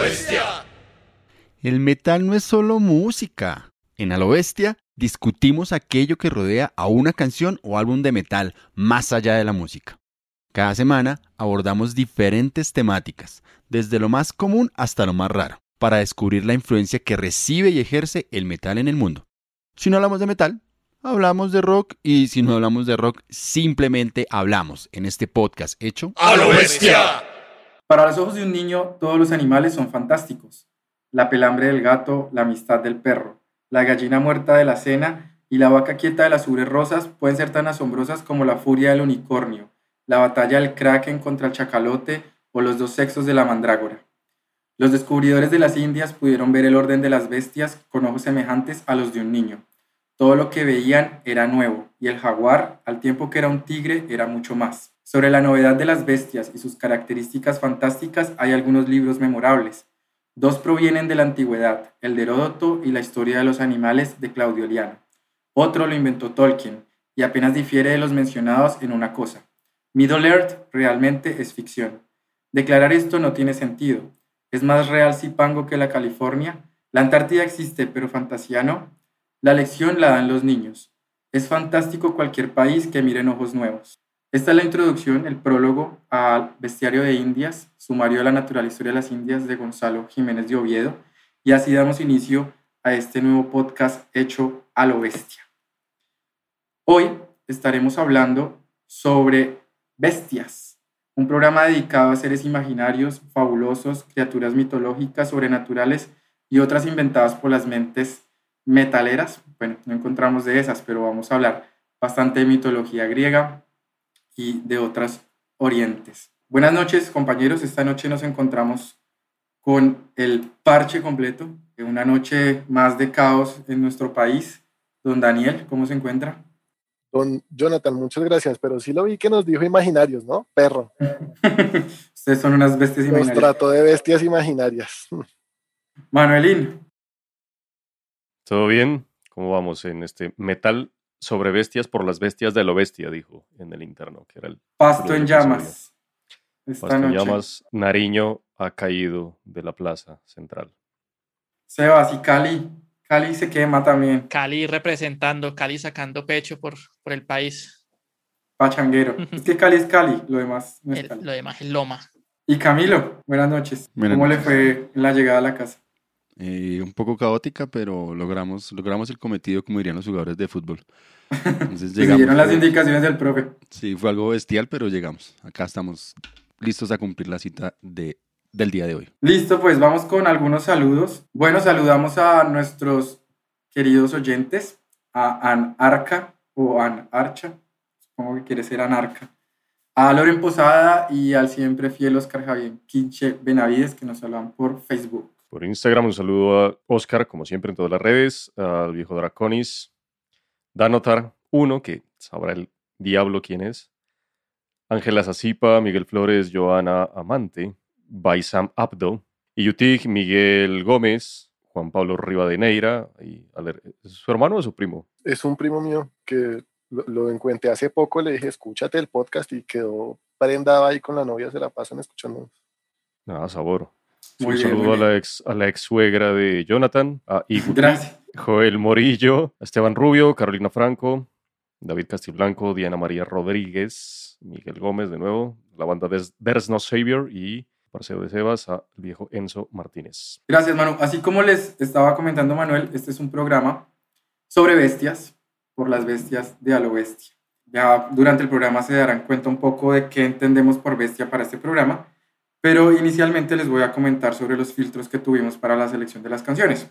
bestia! El metal no es solo música. En A lo bestia discutimos aquello que rodea a una canción o álbum de metal más allá de la música. Cada semana abordamos diferentes temáticas, desde lo más común hasta lo más raro, para descubrir la influencia que recibe y ejerce el metal en el mundo. Si no hablamos de metal, hablamos de rock y si no hablamos de rock, simplemente hablamos en este podcast hecho ¡A lo bestia! Para los ojos de un niño, todos los animales son fantásticos. La pelambre del gato, la amistad del perro, la gallina muerta de la cena y la vaca quieta de las ubres rosas pueden ser tan asombrosas como la furia del unicornio, la batalla del kraken contra el chacalote o los dos sexos de la mandrágora. Los descubridores de las Indias pudieron ver el orden de las bestias con ojos semejantes a los de un niño. Todo lo que veían era nuevo, y el jaguar, al tiempo que era un tigre, era mucho más. Sobre la novedad de las bestias y sus características fantásticas hay algunos libros memorables. Dos provienen de la antigüedad, el de Heródoto y la historia de los animales de Claudio Liano. Otro lo inventó Tolkien, y apenas difiere de los mencionados en una cosa. Middle Earth realmente es ficción. Declarar esto no tiene sentido. Es más real Zipango que la California. La Antártida existe, pero fantasía no. La lección la dan los niños. Es fantástico cualquier país que mire en ojos nuevos. Esta es la introducción, el prólogo al Bestiario de Indias, sumario de la natural historia de las Indias de Gonzalo Jiménez de Oviedo, y así damos inicio a este nuevo podcast hecho a lo bestia. Hoy estaremos hablando sobre Bestias, un programa dedicado a seres imaginarios, fabulosos, criaturas mitológicas, sobrenaturales y otras inventadas por las mentes metaleras. Bueno, no encontramos de esas, pero vamos a hablar bastante de mitología griega y de otras orientes. Buenas noches, compañeros. Esta noche nos encontramos con el parche completo de una noche más de caos en nuestro país. Don Daniel, ¿cómo se encuentra? Don Jonathan, muchas gracias, pero sí lo vi que nos dijo imaginarios, ¿no? Perro. Ustedes son unas bestias imaginarias. Nos trató de bestias imaginarias. Manuelín. ¿Todo bien? ¿Cómo vamos en este metal sobre bestias por las bestias de lo bestia? Dijo en el interno, que era el... Pasto en llamas. Esta Pasto en llamas, Nariño ha caído de la plaza central. Sebas y Cali. Cali se quema también. Cali representando, Cali sacando pecho por, por el país. Pachanguero. es que Cali es Cali, lo demás no es Cali. Lo demás es Loma. Y Camilo, buenas noches. Buenas ¿Cómo noches. le fue en la llegada a la casa? Eh, un poco caótica, pero logramos, logramos el cometido, como dirían los jugadores de fútbol. Entonces llegamos. Siguieron las fue- indicaciones del profe. Sí, fue algo bestial, pero llegamos. Acá estamos listos a cumplir la cita de, del día de hoy. Listo, pues vamos con algunos saludos. Bueno, saludamos a nuestros queridos oyentes, a An Arca o An Archa, supongo que quiere ser Anarca, a Loren Posada y al siempre fiel Oscar Javier Quinche Benavides que nos saludan por Facebook. Por Instagram un saludo a Oscar, como siempre en todas las redes, al viejo Draconis, Danotar 1, que sabrá el diablo quién es, Ángela Zazipa, Miguel Flores, Joana Amante, Baisam Abdo, Iyutig, Miguel Gómez, Juan Pablo Rivadeneira, y ¿es su hermano o su primo? Es un primo mío que lo, lo encontré hace poco, le dije, escúchate el podcast y quedó prendado ahí con la novia, se la pasan escuchando. Nada, sabor. Muy un bien, saludo muy a la, ex, a la ex suegra de Jonathan, a Igu- Gracias. Joel Morillo, Esteban Rubio, Carolina Franco, David Castiblanco, Diana María Rodríguez, Miguel Gómez de nuevo, la banda There's, There's No Savior y Parcero de Sebas, a el viejo Enzo Martínez. Gracias, Manu. Así como les estaba comentando Manuel, este es un programa sobre bestias, por las bestias de a lo bestia. Ya durante el programa se darán cuenta un poco de qué entendemos por bestia para este programa, pero inicialmente les voy a comentar sobre los filtros que tuvimos para la selección de las canciones.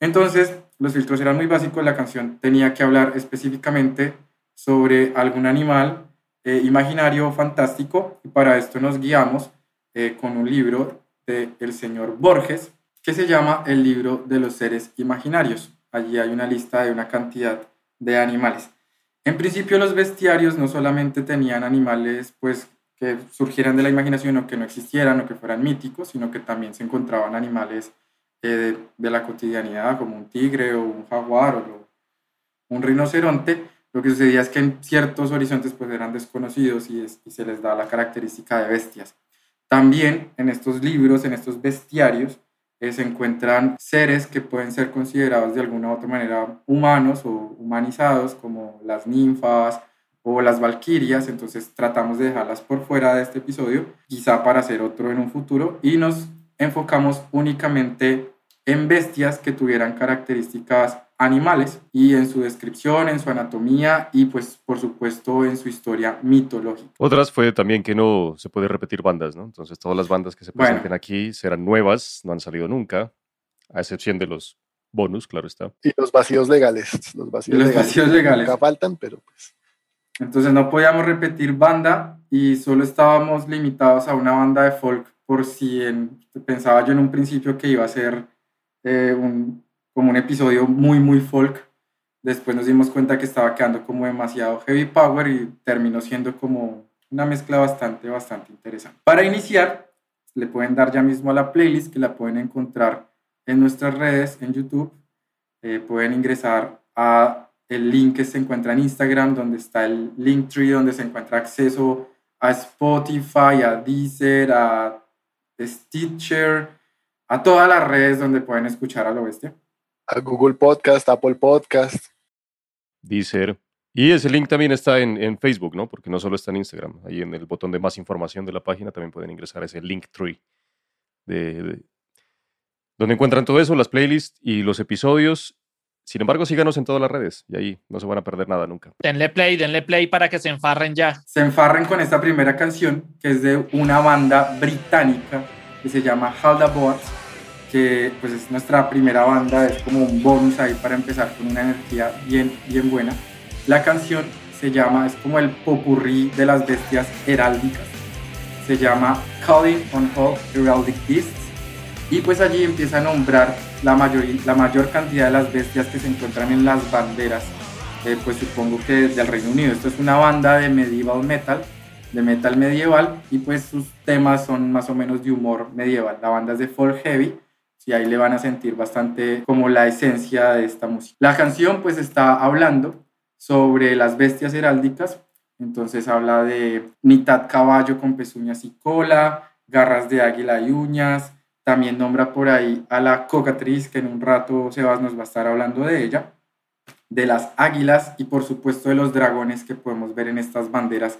Entonces, los filtros eran muy básicos, la canción tenía que hablar específicamente sobre algún animal eh, imaginario fantástico, y para esto nos guiamos eh, con un libro de el señor Borges, que se llama El libro de los seres imaginarios. Allí hay una lista de una cantidad de animales. En principio los bestiarios no solamente tenían animales pues que surgieran de la imaginación o que no existieran o que fueran míticos, sino que también se encontraban animales eh, de, la cotidianidad como un tigre o un jaguar o un rinoceronte. Lo que sucedía es que en ciertos horizontes pues eran desconocidos y, es- y se les da la característica de bestias. También en estos libros, en estos bestiarios, eh, se encuentran seres que pueden ser considerados de alguna u otra manera humanos o humanizados, como las ninfas o las valquirias. Entonces tratamos de dejarlas por fuera de este episodio, quizá para hacer otro en un futuro, y nos enfocamos únicamente en bestias que tuvieran características animales y en su descripción, en su anatomía y pues por supuesto en su historia mitológica. Otras fue también que no se puede repetir bandas, ¿no? Entonces todas las bandas que se Bueno. presenten aquí serán nuevas, no han salido nunca, a excepción de los bonus, claro está. Y los vacíos legales. Los vacíos, Los legales, vacíos legales. Nunca faltan, pero pues. Entonces no podíamos repetir banda y solo estábamos limitados a una banda de folk por si en- pensaba yo en un principio que iba a ser eh, un, como un episodio muy, muy folk. Después nos dimos cuenta que estaba quedando como demasiado heavy power y terminó siendo como una mezcla bastante, bastante interesante. Para iniciar, le pueden dar ya mismo a la playlist que la pueden encontrar en nuestras redes, en YouTube. Eh, pueden ingresar a el link que se encuentra en Instagram, donde está el Linktree, donde se encuentra acceso a Spotify, a Deezer, a Stitcher, a todas las redes donde pueden escuchar a lo bestia. A Google Podcast, Apple Podcast. Deezer. Y ese link también está en, en Facebook, ¿no? Porque no solo está en Instagram. Ahí en el botón de más información de la página también pueden ingresar a ese link tree. De, de- donde encuentran todo eso, las playlists y los episodios. Sin embargo, síganos en todas las redes y ahí no se van a perder nada nunca. Denle play, denle play para que se enfarren ya. Se enfarren con esta primera canción, que es de una banda británica que se llama Halda Boards, que pues es nuestra primera banda, es como un bonus ahí para empezar con una energía bien, bien buena. La canción se llama, es como el popurrí de las bestias heráldicas. Se llama Calling on All Heraldic Beasts. Y pues allí empieza a nombrar la, mayoría, la mayor cantidad de las bestias que se encuentran en las banderas, eh, pues supongo que del Reino Unido. Esto es una banda de medieval metal, de metal medieval, y pues sus temas son más o menos de humor medieval. La banda es de folk heavy, y ahí le van a sentir bastante como la esencia de esta música. La canción pues está hablando sobre las bestias heráldicas, entonces habla de mitad caballo con pezuñas y cola, garras de águila y uñas, también nombra por ahí a la cocatriz, que en un rato Sebas nos va a estar hablando de ella, de las águilas y por supuesto de los dragones que podemos ver en estas banderas,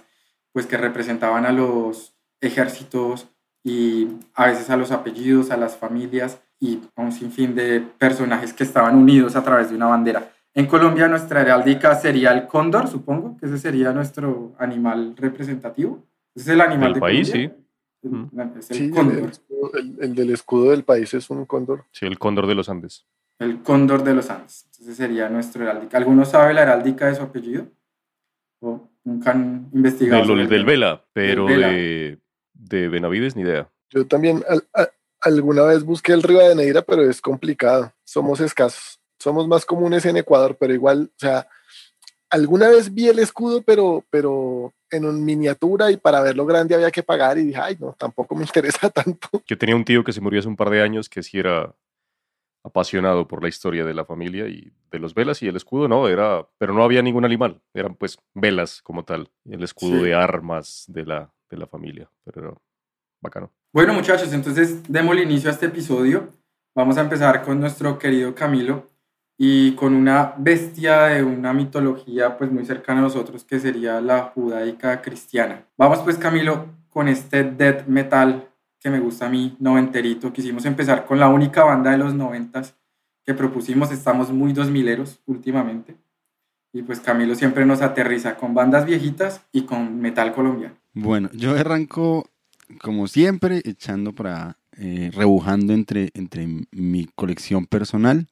pues que representaban a los ejércitos y a veces a los apellidos, a las familias y a un sinfín de personajes que estaban unidos a través de una bandera. En Colombia nuestra heráldica sería el cóndor, supongo, que ese sería nuestro animal representativo. Ese es el animal Del de país, Colombia. Mm. Es el Sí, el, cóndor. el escudo- el- el del escudo del país es un cóndor. Sí, el cóndor de los Andes. El cóndor de los Andes. Entonces sería nuestro heráldica. ¿Alguno sabe la heráldica de su apellido? ¿O nunca han investigado? Del, del? Vela, pero Vela. de, de Benavides ni idea. Yo también al- a- alguna vez busqué el Rivadeneira, pero es complicado. Somos escasos. Somos más comunes en Ecuador, pero igual, o sea, alguna vez vi el escudo, pero, pero en un miniatura y para verlo grande había que pagar y dije, ay, no, tampoco me interesa tanto. Yo tenía un tío que se murió hace un par de años que sí era apasionado por la historia de la familia y de los velas y el escudo no, era, pero no había ningún animal, eran pues velas como tal, el escudo Sí. de armas de la, de la familia, pero era bacano. Bueno, muchachos, entonces démosle inicio a este episodio. Vamos a empezar con nuestro querido Camilo y con una bestia de una mitología pues muy cercana a nosotros que sería la judaica cristiana. Vamos pues Camilo con este death metal que me gusta a mí, noventerito. Quisimos empezar con la única banda de los noventas que propusimos. Estamos muy dos mileros últimamente. Y pues Camilo siempre nos aterriza con bandas viejitas y con metal colombiano. Bueno, yo arranco como siempre, echando para, eh, rebujando entre, entre mi colección personal.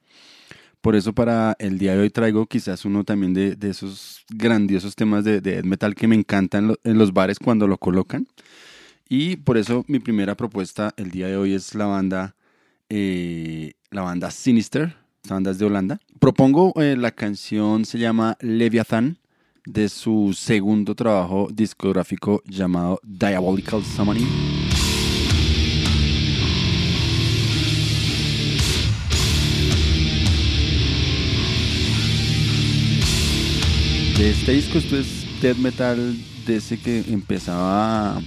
Por eso para el día de hoy traigo quizás uno también de, esos grandiosos temas de, de metal que me encantan en los bares cuando lo colocan. Y por eso mi primera propuesta el día de hoy es la banda, eh, la banda Sinister. Esta banda es de Holanda. Propongo eh, la canción, se llama Leviathan, de su segundo trabajo discográfico llamado Diabolical Summoning. Este disco, es death metal de ese que empezaba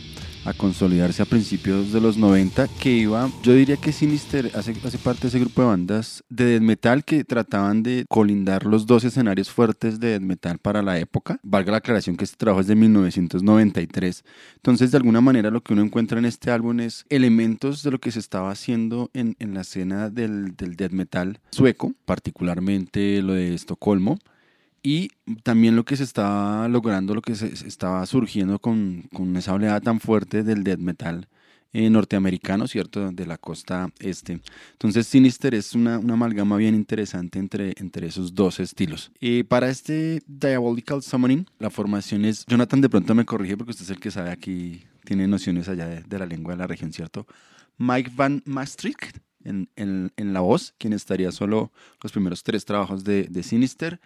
a consolidarse a principios de los 90, que iba, yo diría que Sinister hace, hace parte de ese grupo de bandas de death metal que trataban de colindar los dos escenarios fuertes de death metal para la época. Valga la aclaración que este trabajo es de 1993. Entonces, de alguna manera, lo que uno encuentra en este álbum es elementos de lo que se estaba haciendo en, en la escena del, del death metal sueco, particularmente lo de Estocolmo y también lo que se estaba logrando, lo que se, estaba surgiendo con, con, esa oleada tan fuerte del death metal eh, norteamericano, ¿cierto? De la costa este. Entonces Sinister es una, una amalgama bien interesante entre, entre esos dos estilos. Y para este Diabolical Summoning, la formación es, Jonathan de pronto me corrige porque usted es el que sabe aquí, tiene nociones allá de, de la lengua de la región, ¿cierto? Mike Van Maastricht. En, en, en la voz, quien estaría solo los primeros tres trabajos de, de Sinister.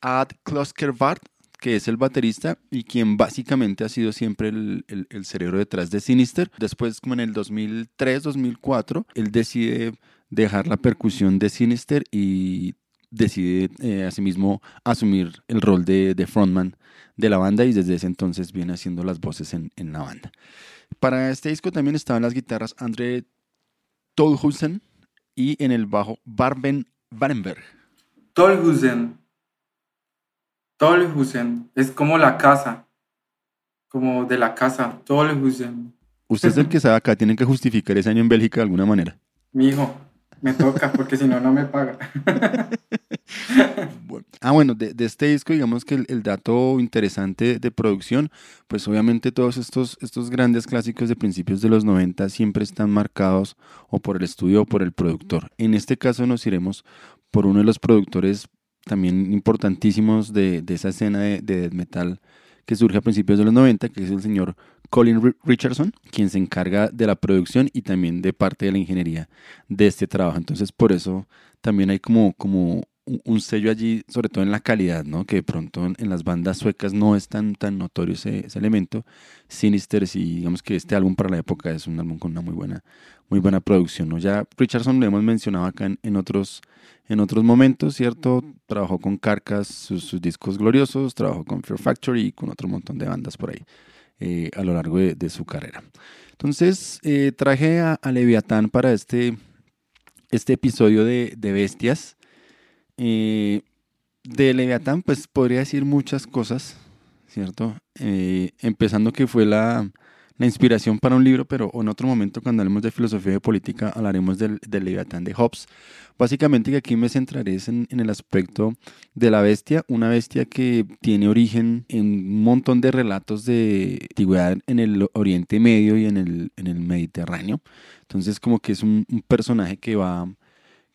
Ad Kloskerbart, que es el baterista y quien básicamente ha sido siempre el, cerebro detrás de Sinister. Después, como en el 2003-2004, él decide dejar la percusión de Sinister y decide eh, asimismo asumir el rol de, frontman de la banda y desde ese entonces viene haciendo las voces en, en la banda. Para este disco también estaban las guitarras André Tolhusen y en el bajo Barben Barenberg. Tolhusen. Tolhusen. Es como la casa. Como de la casa. Tolhusen. Usted es el que sabe acá, tienen que justificar ese año en Bélgica de alguna manera. Mi hijo, me toca, porque si no, no me paga. bueno. Ah, bueno, de, de, este disco, digamos que el, el, dato interesante de producción, pues obviamente todos estos, estos grandes clásicos de principios de los 90 siempre están marcados o por el estudio o por el productor. En este caso nos iremos por uno de los productores también importantísimos de, de esa escena de, de metal que surge a principios de los 90, que es el señor Colin Richardson, quien se encarga de la producción y también de parte de la ingeniería de este trabajo. Entonces, por eso también hay como, como un sello allí, sobre todo en la calidad, ¿no? Que de pronto en, las bandas suecas no es tan, tan notorio ese, elemento. Sinister, sí, digamos que este álbum para la época es un álbum con una muy buena, muy buena producción. Ya Richardson lo hemos mencionado acá en, otros, en otros momentos, ¿cierto? Trabajó con Carcass, sus, discos gloriosos, trabajó con Fear Factory y con otro montón de bandas por ahí eh, a lo largo de, su carrera. Entonces, eh, traje a, Leviatán para este, este episodio de Bestias. Eh, de Leviatán, pues podría decir muchas cosas, ¿cierto? Eh, empezando que fue la, la, inspiración para un libro, pero en otro momento cuando hablemos de filosofía y política hablaremos del, del Leviatán de Hobbes. Básicamente que aquí me centraré en, en, el aspecto de la bestia, una bestia que tiene origen en un montón de relatos de antigüedad en el Oriente Medio y en el, en el Mediterráneo. Entonces como que es un personaje que va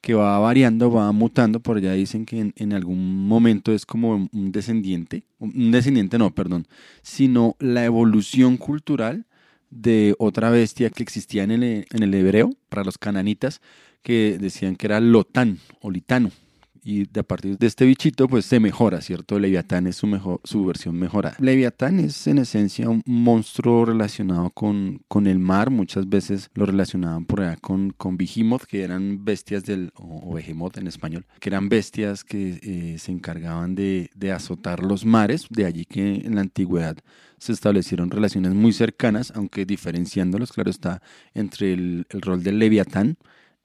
que va variando, va mutando, por allá dicen que en, algún momento es como un descendiente, un descendiente no, perdón, sino la evolución cultural de otra bestia que existía en el, en el hebreo, para los cananitas, que decían que era Lotán o Litano, y de a partir de este bichito pues se mejora, ¿cierto? Leviatán es su, mejor, su versión mejorada. Leviatán es en esencia un monstruo relacionado con, con el mar, muchas veces lo relacionaban por allá con, con Behemoth, que eran bestias del, o, Behemoth en español, que eran bestias que eh, se encargaban de, de azotar los mares, de allí que en la antigüedad se establecieron relaciones muy cercanas, aunque diferenciándolos, claro está, entre el, el rol del Leviatán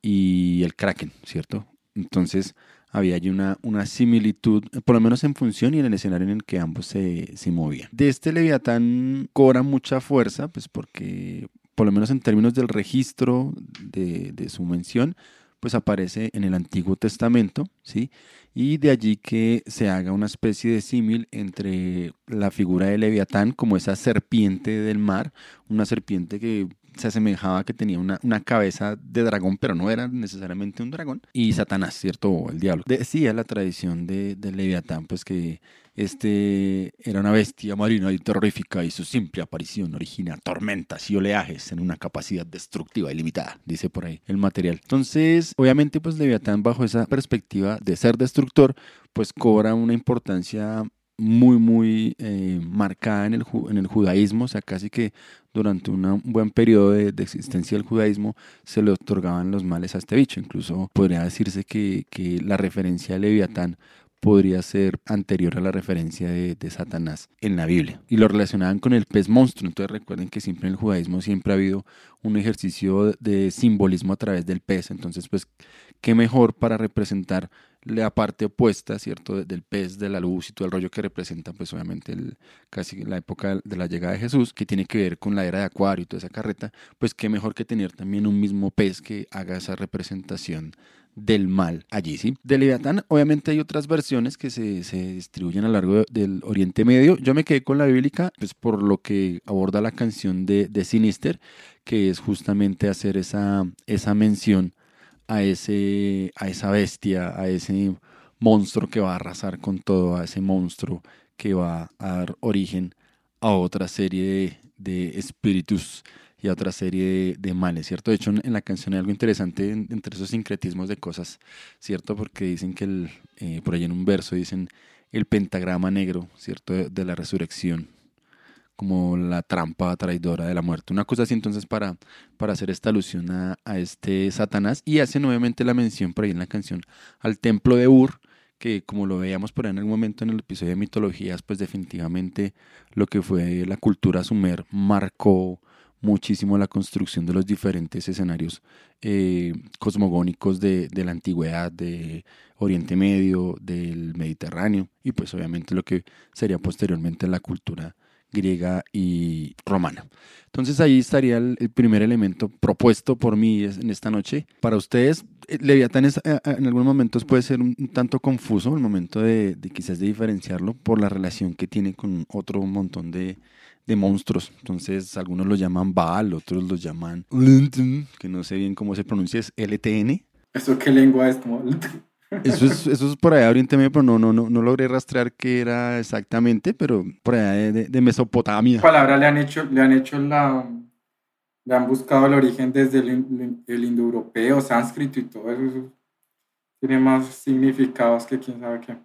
y el Kraken, ¿cierto? Entonces, había allí una, una, similitud, por lo menos en función y en el escenario en el que ambos se, se movían. De este Leviatán cobra mucha fuerza, pues porque, por lo menos en términos del registro de, de su mención, pues aparece en el Antiguo Testamento, ¿sí? Y de allí que se haga una especie de símil entre la figura de Leviatán como esa serpiente del mar, una serpiente que se asemejaba que tenía una, una, cabeza de dragón, pero no era necesariamente un dragón, y Satanás, ¿cierto? O el diablo. Decía la tradición de, de Leviatán, pues que este era una bestia marina y terrorífica y su simple aparición origina tormentas y oleajes en una capacidad destructiva ilimitada, dice por ahí el material. Entonces, obviamente, pues Leviatán bajo esa perspectiva de ser destructor, pues cobra una importancia muy, muy eh, marcada en el, en el judaísmo, o sea, casi que durante un buen periodo de, de, existencia del judaísmo se le otorgaban los males a este bicho. Incluso podría decirse que, que la referencia a Leviatán podría ser anterior a la referencia de, de, Satanás en la Biblia. Y lo relacionaban con el pez monstruo. Entonces recuerden que siempre en el judaísmo siempre ha habido un ejercicio de simbolismo a través del pez. Entonces, pues, qué mejor para representar la parte opuesta, ¿cierto? Del pez, de la luz y todo el rollo que representa, pues obviamente el, casi la época de la llegada de Jesús, que tiene que ver con la era de Acuario y toda esa carreta, pues qué mejor que tener también un mismo pez que haga esa representación del mal allí, ¿sí? De Leviatán, obviamente hay otras versiones que se, se, distribuyen a lo largo del Oriente Medio. Yo me quedé con la bíblica, pues por lo que aborda la canción de, de Sinister, que es justamente hacer esa, esa mención a, ese, a esa bestia, a ese monstruo que va a arrasar con todo, a ese monstruo que va a dar origen a otra serie de, de espíritus y a otra serie de, de, males, ¿cierto? De hecho, en la canción hay algo interesante entre esos sincretismos de cosas, ¿cierto? Porque dicen que el, eh, por ahí en un verso dicen el pentagrama negro, ¿cierto? De, de, la resurrección, como la trampa traidora de la muerte. Una cosa así entonces para, para hacer esta alusión a, a este Satanás y hace nuevamente la mención por ahí en la canción al templo de Ur, que como lo veíamos por ahí en algún momento en el episodio de mitologías, pues definitivamente lo que fue la cultura sumer marcó muchísimo la construcción de los diferentes escenarios eh, cosmogónicos de, de, la antigüedad, de Oriente Medio, del Mediterráneo y pues obviamente lo que sería posteriormente la cultura griega y romana. Entonces ahí estaría el, el primer elemento propuesto por mí en esta noche. Para ustedes, Leviatán es, en algunos momentos puede ser un, un tanto confuso el momento de, de, quizás de diferenciarlo por la relación que tiene con otro montón de, de monstruos. Entonces, algunos lo llaman Baal, otros lo llaman que no sé bien cómo se pronuncia, es LTN. ¿Eso qué lengua es? Como... Eso es, eso es por allá de Oriente Medio, pero no, no, no, no logré rastrear qué era exactamente, pero por allá de, de, de Mesopotamia. palabra le han hecho, le han hecho la, le han buscado el origen desde el, el indoeuropeo, sánscrito y todo eso. Tiene más significados que quién sabe qué.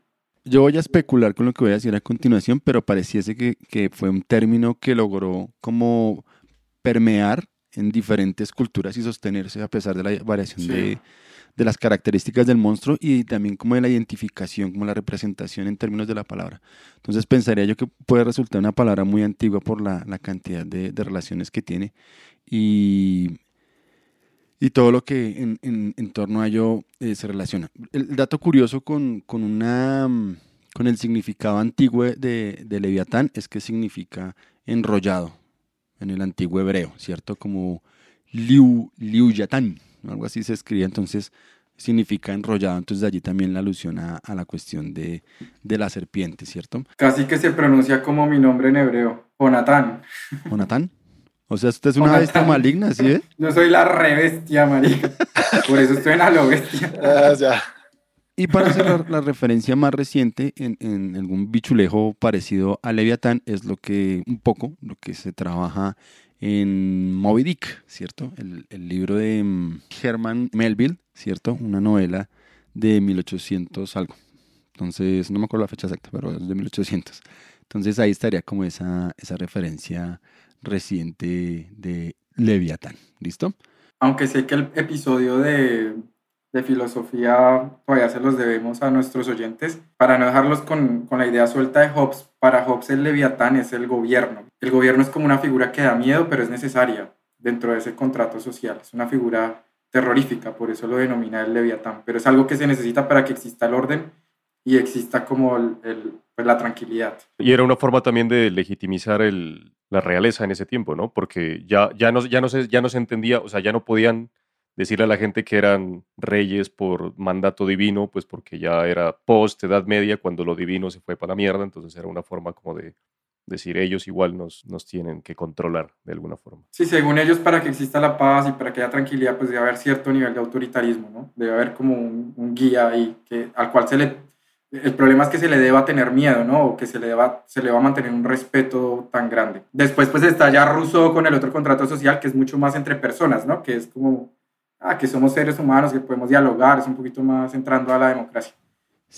Yo voy a especular con lo que voy a decir a continuación, pero pareciese que, que fue un término que logró como permear en diferentes culturas y sostenerse a pesar de la variación sí. de, de, las características del monstruo y también como de la identificación, como la representación en términos de la palabra. Entonces pensaría yo que puede resultar una palabra muy antigua por la, la cantidad de, relaciones que tiene y, y todo lo que en, en, torno a ello eh, se relaciona. El dato curioso con, con, una, con el significado antiguo de, de Leviatán es que significa enrollado en el antiguo hebreo, ¿cierto? Como liu, liuyatán, algo así se escribe, entonces significa enrollado, entonces de allí también la alusión a, a, la cuestión de, de la serpiente, ¿cierto? Casi que se pronuncia como mi nombre en hebreo, Jonatán. ¿Jonatán? O sea, usted es una Jonathan. bestia maligna, ¿sí? Eh? Yo soy la re bestia, marica. Por eso estoy en a lo bestia. Ah, ya. Y para hacer la, la referencia más reciente en, en, algún bichulejo parecido a Leviatán es lo que, un poco, lo que se trabaja en Moby Dick, ¿cierto? El, el libro de um, Herman Melville, ¿cierto? Una novela de 1800 algo. Entonces, no me acuerdo la fecha exacta, pero es de 1800. Entonces ahí estaría como esa, esa referencia reciente de Leviatán. ¿Listo? Aunque sé que el episodio de, de, filosofía todavía se los debemos a nuestros oyentes, para no dejarlos con, con, la idea suelta de Hobbes, para Hobbes el Leviatán es el gobierno. El gobierno es como una figura que da miedo, pero es necesaria dentro de ese contrato social. Es una figura terrorífica, por eso lo denomina el Leviatán, pero es algo que se necesita para que exista el orden y exista como el, el, pues la tranquilidad. Y era una forma también de legitimizar el, la realeza en ese tiempo, ¿no? Porque ya, ya, no, ya, no se, ya no se entendía, o sea, ya no podían decirle a la gente que eran reyes por mandato divino, pues porque ya era post Edad Media, cuando lo divino se fue para la mierda, entonces era una forma como de decir ellos igual nos, nos tienen que controlar de alguna forma. Sí, según ellos, para que exista la paz y para que haya tranquilidad, pues debe haber cierto nivel de autoritarismo, ¿no? Debe haber como un, guía ahí que, al cual se le el problema es que se le deba tener miedo, ¿no? O que se le, deba, se le va a mantener un respeto tan grande. Después, pues está ya Rousseau con el otro contrato social, que es mucho más entre personas, ¿no? Que es como, ah, que somos seres humanos, que podemos dialogar, es un poquito más entrando a la democracia.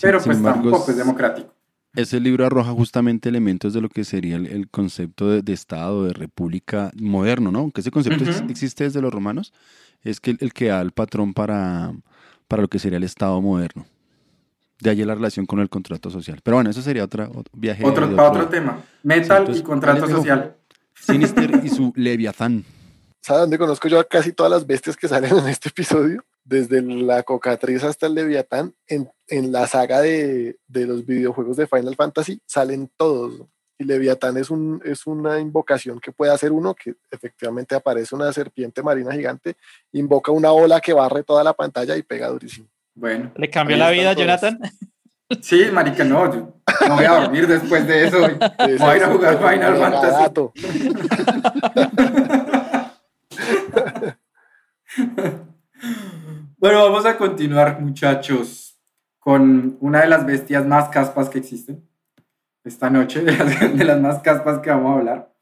Pero pues embargo, tampoco es democrático. Ese libro arroja justamente elementos de lo que sería el, el concepto de, de, Estado, de república moderno, ¿no? Aunque ese concepto uh -huh. existe desde los romanos, es que el, el que da el patrón para, para lo que sería el Estado moderno De allí la relación con el contrato social. Pero bueno, eso sería otra, otro viaje. Otro, para otro tema. Metal entonces, y contrato social. Sinister y su Leviatán. ¿Sabe dónde conozco yo a casi todas las bestias que salen en este episodio? Desde la cocatriz hasta el Leviatán, en, en la saga de, de los videojuegos de Final Fantasy salen todos. Y Leviatán es, un, es una invocación que puede hacer uno, que efectivamente aparece una serpiente marina gigante, invoca una ola que barre toda la pantalla y pega durísimo. Bueno. ¿Le cambió la vida, todos. Jonathan? Sí, marica, no, yo no voy a dormir después de eso. Voy a ir a jugar Final Fantasy. Bueno, vamos a continuar, muchachos, con una de las bestias más caspas que existen esta noche, de las, de las más caspas que vamos a hablar.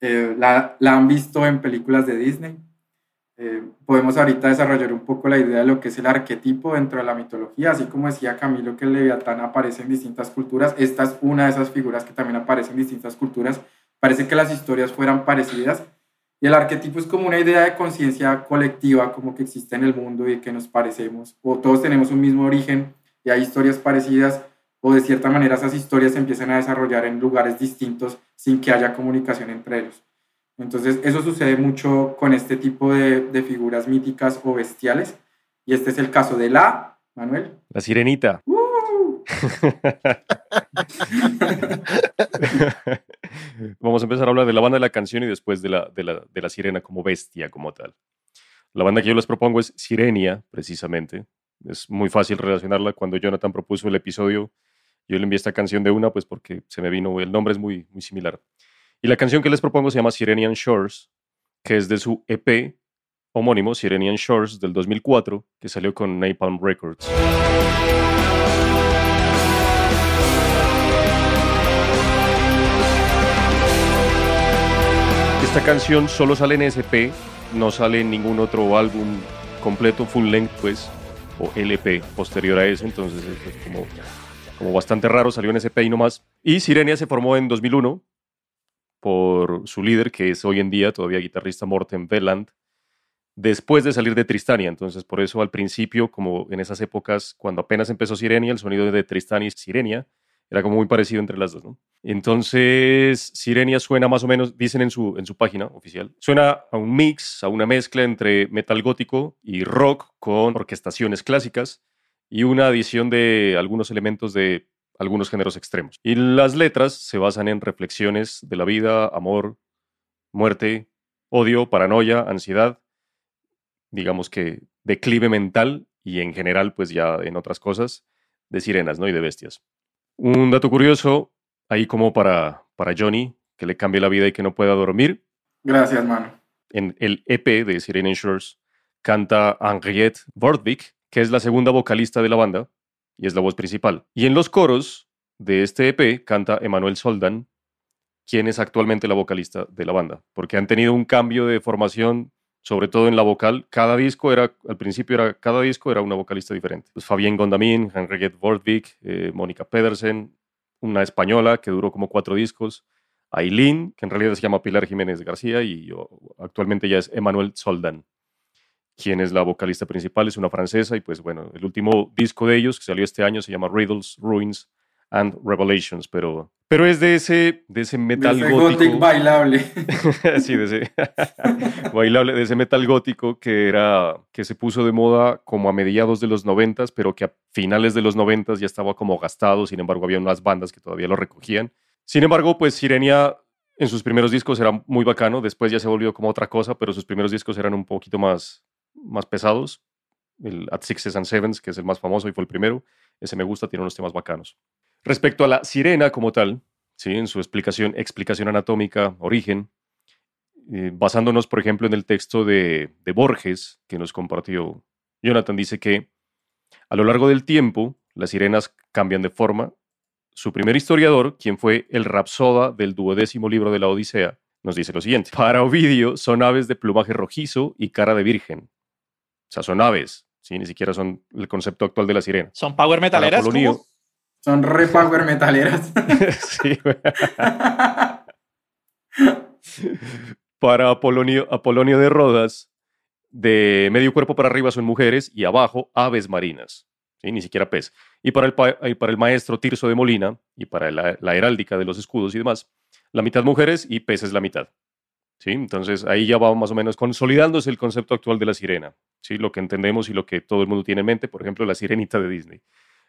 Eh, la, la han visto en películas de Disney. Eh, podemos ahorita desarrollar un poco la idea de lo que es el arquetipo dentro de la mitología, así como decía Camilo que el Leviatán aparece en distintas culturas, esta es una de esas figuras que también aparece en distintas culturas, parece que las historias fueran parecidas, y el arquetipo es como una idea de conciencia colectiva, como que existe en el mundo y que nos parecemos, o todos tenemos un mismo origen y hay historias parecidas, o de cierta manera esas historias se empiezan a desarrollar en lugares distintos sin que haya comunicación entre ellos. Entonces, eso sucede mucho con este tipo de, de figuras míticas o bestiales, y este es el caso de la, Manuel. La sirenita. ¡Uh! Vamos a empezar a hablar de la banda de la canción y después de la, de la, de la sirena como bestia, como tal. La banda que yo les propongo es Sirenia, precisamente. Es muy fácil relacionarla. Cuando Jonathan propuso el episodio, yo le envié esta canción de una, pues porque se me vino, el nombre es muy, muy similar. Y la canción que les propongo se llama Sirenian Shores, que es de su EP homónimo, Sirenian Shores, del 2004, que salió con Napalm Records. Esta canción solo sale en SP, no sale en ningún otro álbum completo, full length, pues, o LP posterior a ese, entonces es es como, como bastante raro, salió en SP y no más. Y Sirenia se formó en 2001 por su líder, que es hoy en día todavía guitarrista Morten Veland, después de salir de Tristania. Entonces, por eso al principio, como en esas épocas, cuando apenas empezó Sirenia, el sonido de Tristania y Sirenia era como muy parecido entre las dos, ¿no? Entonces, Sirenia suena más o menos, dicen en su, en su página oficial, suena a un mix, a una mezcla entre metal gótico y rock con orquestaciones clásicas y una adición de algunos elementos de algunos géneros extremos. Y las letras se basan en reflexiones de la vida, amor, muerte, odio, paranoia, ansiedad, digamos que declive mental y en general, pues ya en otras cosas, de sirenas, ¿no? Y de bestias. Un dato curioso, ahí como para, para Johnny, que le cambie la vida y que no pueda dormir, Gracias, mano. en el EP de Sirene Shores canta Henriette Bordvik, que es la segunda vocalista de la banda y es la voz principal. Y en los coros de este EP canta Emanuel Soldan, quien es actualmente la vocalista de la banda, porque han tenido un cambio de formación, sobre todo en la vocal. Cada disco era, al principio era, cada disco era una vocalista diferente. Pues Fabienne Gondamin, Henriette Bordvik, eh, Mónica Pedersen, una española que duró como cuatro discos, Aileen, que en realidad se llama Pilar Jiménez García y yo- actualmente ya es Emanuel Soldan, quien es la vocalista principal, es una francesa y pues bueno, el último disco de ellos que salió este año se llama Riddles, Ruins and Revelations, pero, pero es de ese, de ese metal Ese gótico. gothic bailable. sí, de ese bailable, de ese metal gótico que era que se puso de moda como a mediados de los noventas, pero que a finales de los noventas ya estaba como gastado. Sin embargo, había unas bandas que todavía lo recogían. Sin embargo, pues Sirenia en sus primeros discos era muy bacano. Después ya se volvió como otra cosa, pero sus primeros discos eran un poquito más, más pesados. El At Sixes and Sevens, que es el más famoso y fue el primero, ese me gusta, tiene unos temas bacanos. Respecto a la sirena como tal, ¿sí? en su explicación, explicación anatómica, origen, eh, basándonos, por ejemplo, en el texto de, de Borges que nos compartió Jonathan, dice que a lo largo del tiempo las sirenas cambian de forma. Su primer historiador, quien fue el rapsoda del duodécimo libro de la Odisea, nos dice lo siguiente. Para Ovidio son aves de plumaje rojizo y cara de virgen. O sea, son aves, ¿sí? ni siquiera son el concepto actual de la sirena. ¿Son power metaleras? Son re power metaleras. Sí. Para Apolonio, Apolonio de Rodas, de medio cuerpo para arriba son mujeres y abajo aves marinas. ¿sí? ni siquiera pez. Y para el, y para el maestro Tirso de Molina y para la, la heráldica de los escudos y demás, la mitad mujeres y pez es la mitad. ¿sí? Entonces ahí ya va más o menos consolidándose el concepto actual de la sirena, ¿sí? lo que entendemos y lo que todo el mundo tiene en mente, por ejemplo, la sirenita de Disney.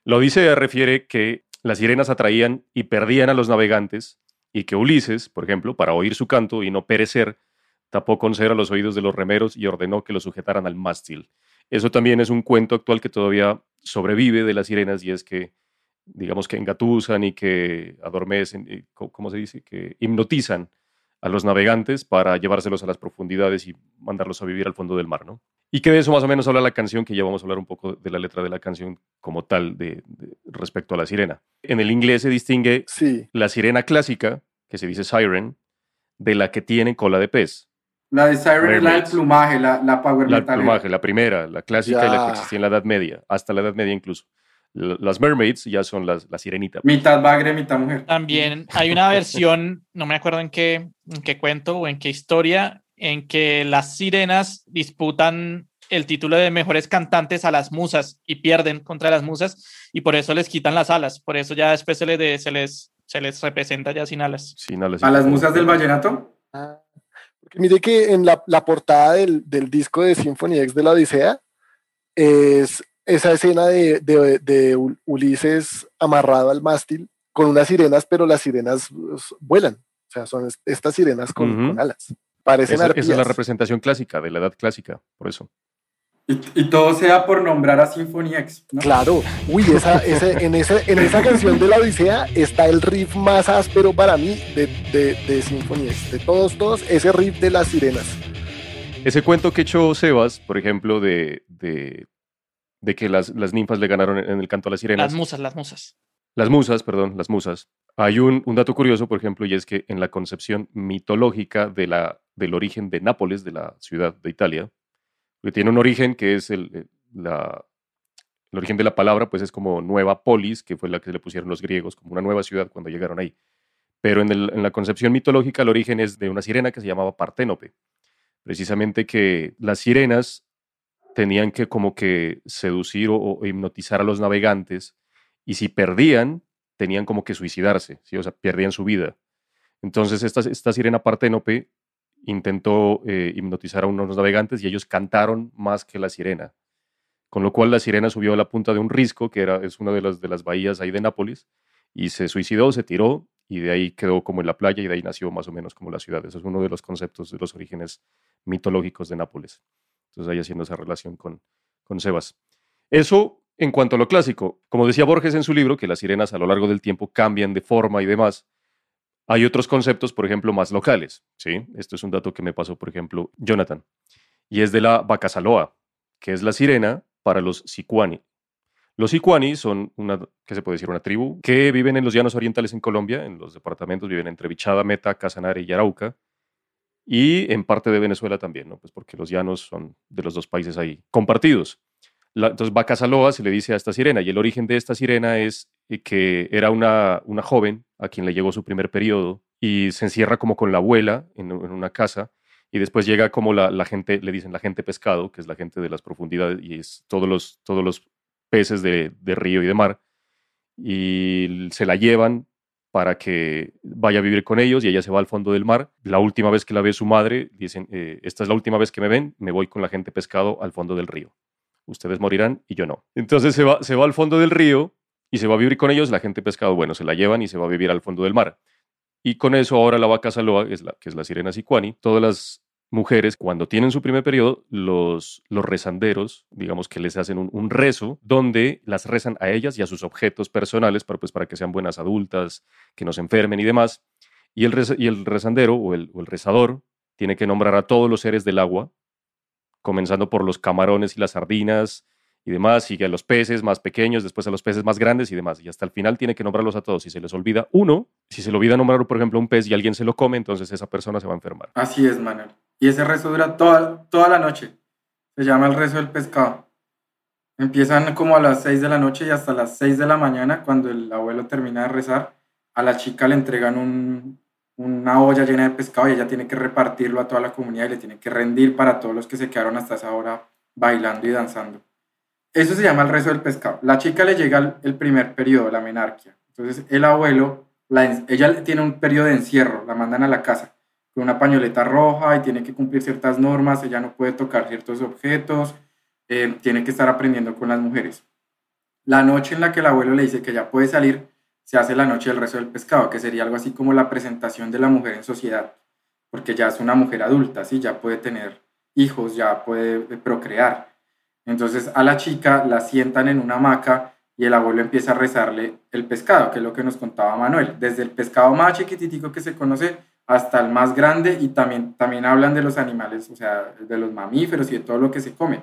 La Odisea refiere que las sirenas atraían y perdían a los navegantes y que Ulises, por ejemplo, para oír su canto y no perecer, tapó con cera los oídos de los remeros y ordenó que los sujetaran al mástil. Eso también es un cuento actual que todavía sobrevive de las sirenas y es que, digamos que engatusan y que adormecen, ¿cómo se dice? Que hipnotizan a los navegantes para llevárselos a las profundidades y mandarlos a vivir al fondo del mar, ¿no? Y que de eso más o menos habla la canción, que ya vamos a hablar un poco de la letra de la canción como tal de, de- respecto a la sirena. En el inglés se distingue Sí, la sirena clásica, que se dice siren, de la que tiene cola de pez. La de Siren es la del plumaje, la, la power La metal. plumaje, la primera, la clásica y la que existía en la Edad Media, hasta la Edad Media incluso. Las mermaids ya son las, la sirenita. Mitad bagre, mitad mujer. También hay una versión, no me acuerdo en qué, en qué cuento o en qué historia, en que las sirenas disputan el título de mejores cantantes a las musas y pierden contra las musas y por eso les quitan las alas. Por eso ya después se les, de- se les, se les representa ya sin alas. Sin alas A las musas del vallenato. Ah, mire que en la, la portada del, del disco de Symphony X de la Odisea es esa escena de, de- de Ul- Ulises amarrado al mástil con unas sirenas, pero las sirenas pues, vuelan. O sea, son est- estas sirenas con, alas. Parecen Esa, esa es la representación clásica, de la edad clásica, por eso. Y, y todo sea por nombrar a Symphony X. ¿no? Claro, uy, esa, ese- en, ese, en esa canción de la Odisea está el riff más áspero para mí de, de, de Symphony X. De todos, todos, ese riff de las sirenas. Ese cuento que echó Sebas, por ejemplo, de, de, de que las, las ninfas le ganaron en el canto a las sirenas. Las musas, las musas. Las musas, perdón, las musas. Hay un, un dato curioso, por ejemplo, y es que en la concepción mitológica de la, del origen de Nápoles, de la ciudad de Italia, que tiene un origen que es el, el- la, el origen de la palabra, pues es como nueva polis, que fue la que le pusieron los griegos, como una nueva ciudad cuando llegaron ahí. Pero en, el- en la concepción mitológica el origen es de una sirena que se llamaba Parténope. Precisamente que las sirenas tenían que como que seducir o, hipnotizar a los navegantes y si perdían, tenían como que suicidarse, ¿sí? o sea, perdían su vida. Entonces esta, esta sirena Parténope intentó eh, hipnotizar a unos navegantes y ellos cantaron más que la sirena. Con lo cual la sirena subió a la punta de un risco, que era, es una de las, de las bahías ahí de Nápoles, y se suicidó, se tiró, y de ahí quedó como en la playa, y de ahí nació más o menos como la ciudad. Eso es uno de los conceptos de los orígenes mitológicos de Nápoles. Entonces ahí haciendo esa relación con, con Sebas. Eso en cuanto a lo clásico. Como decía Borges en su libro, que las sirenas a lo largo del tiempo cambian de forma y demás, hay otros conceptos, por ejemplo, más locales. ¿sí? Esto es un dato que me pasó, por ejemplo, Jonathan. Y es de la Bacasaloa, que es la sirena para los Sicuani. Los Sicuani son una, ¿qué se puede decir? Una tribu que viven en los llanos orientales en Colombia, en los departamentos, viven entre Bichada, Meta, Casanare y Arauca, y en parte de Venezuela también, ¿no? Pues porque los llanos son de los dos países ahí compartidos. La- entonces, Bacasaloa se le dice a esta sirena, y el origen de esta sirena es eh, que era una, una joven a quien le llegó su primer periodo y se encierra como con la abuela en, una casa y después llega como la, gente, le dicen la gente pescado, que es la gente de las profundidades y es todos los, todos los peces de río y de mar, y se la llevan para que vaya a vivir con ellos y ella se va al fondo del mar. La última vez que la ve su madre, dicen, eh, esta es la última vez que me ven, me voy con la gente pescado al fondo del río. Ustedes morirán y yo no. Entonces se va, se va al fondo del río y se va a vivir con ellos, la gente pescado, bueno, se la llevan y se va a vivir al fondo del mar. Y con eso ahora la vaca saloa, que es la, que es la sirena sicuani, todas las mujeres, cuando tienen su primer periodo, los, los rezanderos, digamos que les hacen un, un rezo donde las rezan a ellas y a sus objetos personales para, pues, para que sean buenas adultas, que no se enfermen y demás. Y el, reza- y el rezandero o el, o el rezador tiene que nombrar a todos los seres del agua, comenzando por los camarones y las sardinas y demás, sigue a los peces más pequeños, después a los peces más grandes y demás. Y hasta el final tiene que nombrarlos a todos. Si se les olvida uno, si se le olvida nombrar, por ejemplo, un pez y alguien se lo come, entonces esa persona se va a enfermar. Así es, Manuel. Y ese rezo dura toda, toda la noche. Se llama el rezo del pescado. Empiezan como a las 6 de la noche y hasta las 6 de la mañana, cuando el abuelo termina de rezar, a la chica le entregan un- una olla llena de pescado y ella tiene que repartirlo a toda la comunidad y le tiene que rendir para todos los que se quedaron hasta esa hora bailando y danzando. Eso se llama el rezo del pescado. La chica le llega el, primer periodo, la menarquia. Entonces el abuelo, ella tiene un periodo de encierro, la mandan a la casa con una pañoleta roja y tiene que cumplir ciertas normas, ella no puede tocar ciertos objetos, eh, tiene que estar aprendiendo con las mujeres. La noche en la que el abuelo le dice que ya puede salir, se hace la noche del rezo del pescado, que sería algo así como la presentación de la mujer en sociedad, porque ya es una mujer adulta, ¿sí? ya puede tener hijos, ya puede procrear. Entonces a la chica la sientan en una hamaca y el abuelo empieza a rezarle el pescado, que es lo que nos contaba Manuel, desde el pescado más chiquititico que se conoce hasta el más grande y también, también hablan de los animales, o sea, de los mamíferos y de todo lo que se come.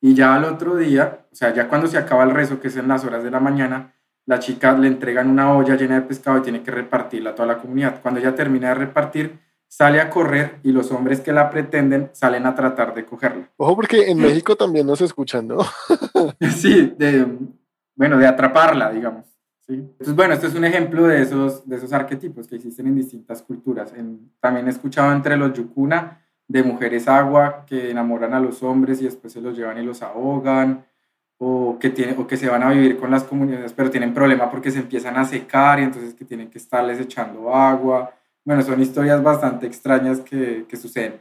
Y ya al otro día, o sea, ya cuando se acaba el rezo, que es en las horas de la mañana, la chica le entregan una olla llena de pescado y tiene que repartirla a toda la comunidad. Cuando ella termina de repartir, sale a correr y los hombres que la pretenden salen a tratar de cogerla. Ojo, porque en México también nos escuchan, ¿no? Sí, de, bueno, de atraparla, digamos. ¿sí? Entonces, bueno, esto es un ejemplo de esos, de esos arquetipos que existen en distintas culturas. En- también he escuchado entre los yukuna de mujeres agua que enamoran a los hombres y después se los llevan y los ahogan, o que, tiene, o que se van a vivir con las comunidades, pero tienen problema porque se empiezan a secar y entonces que tienen que estarles echando agua. Bueno, son historias bastante extrañas que, que suceden.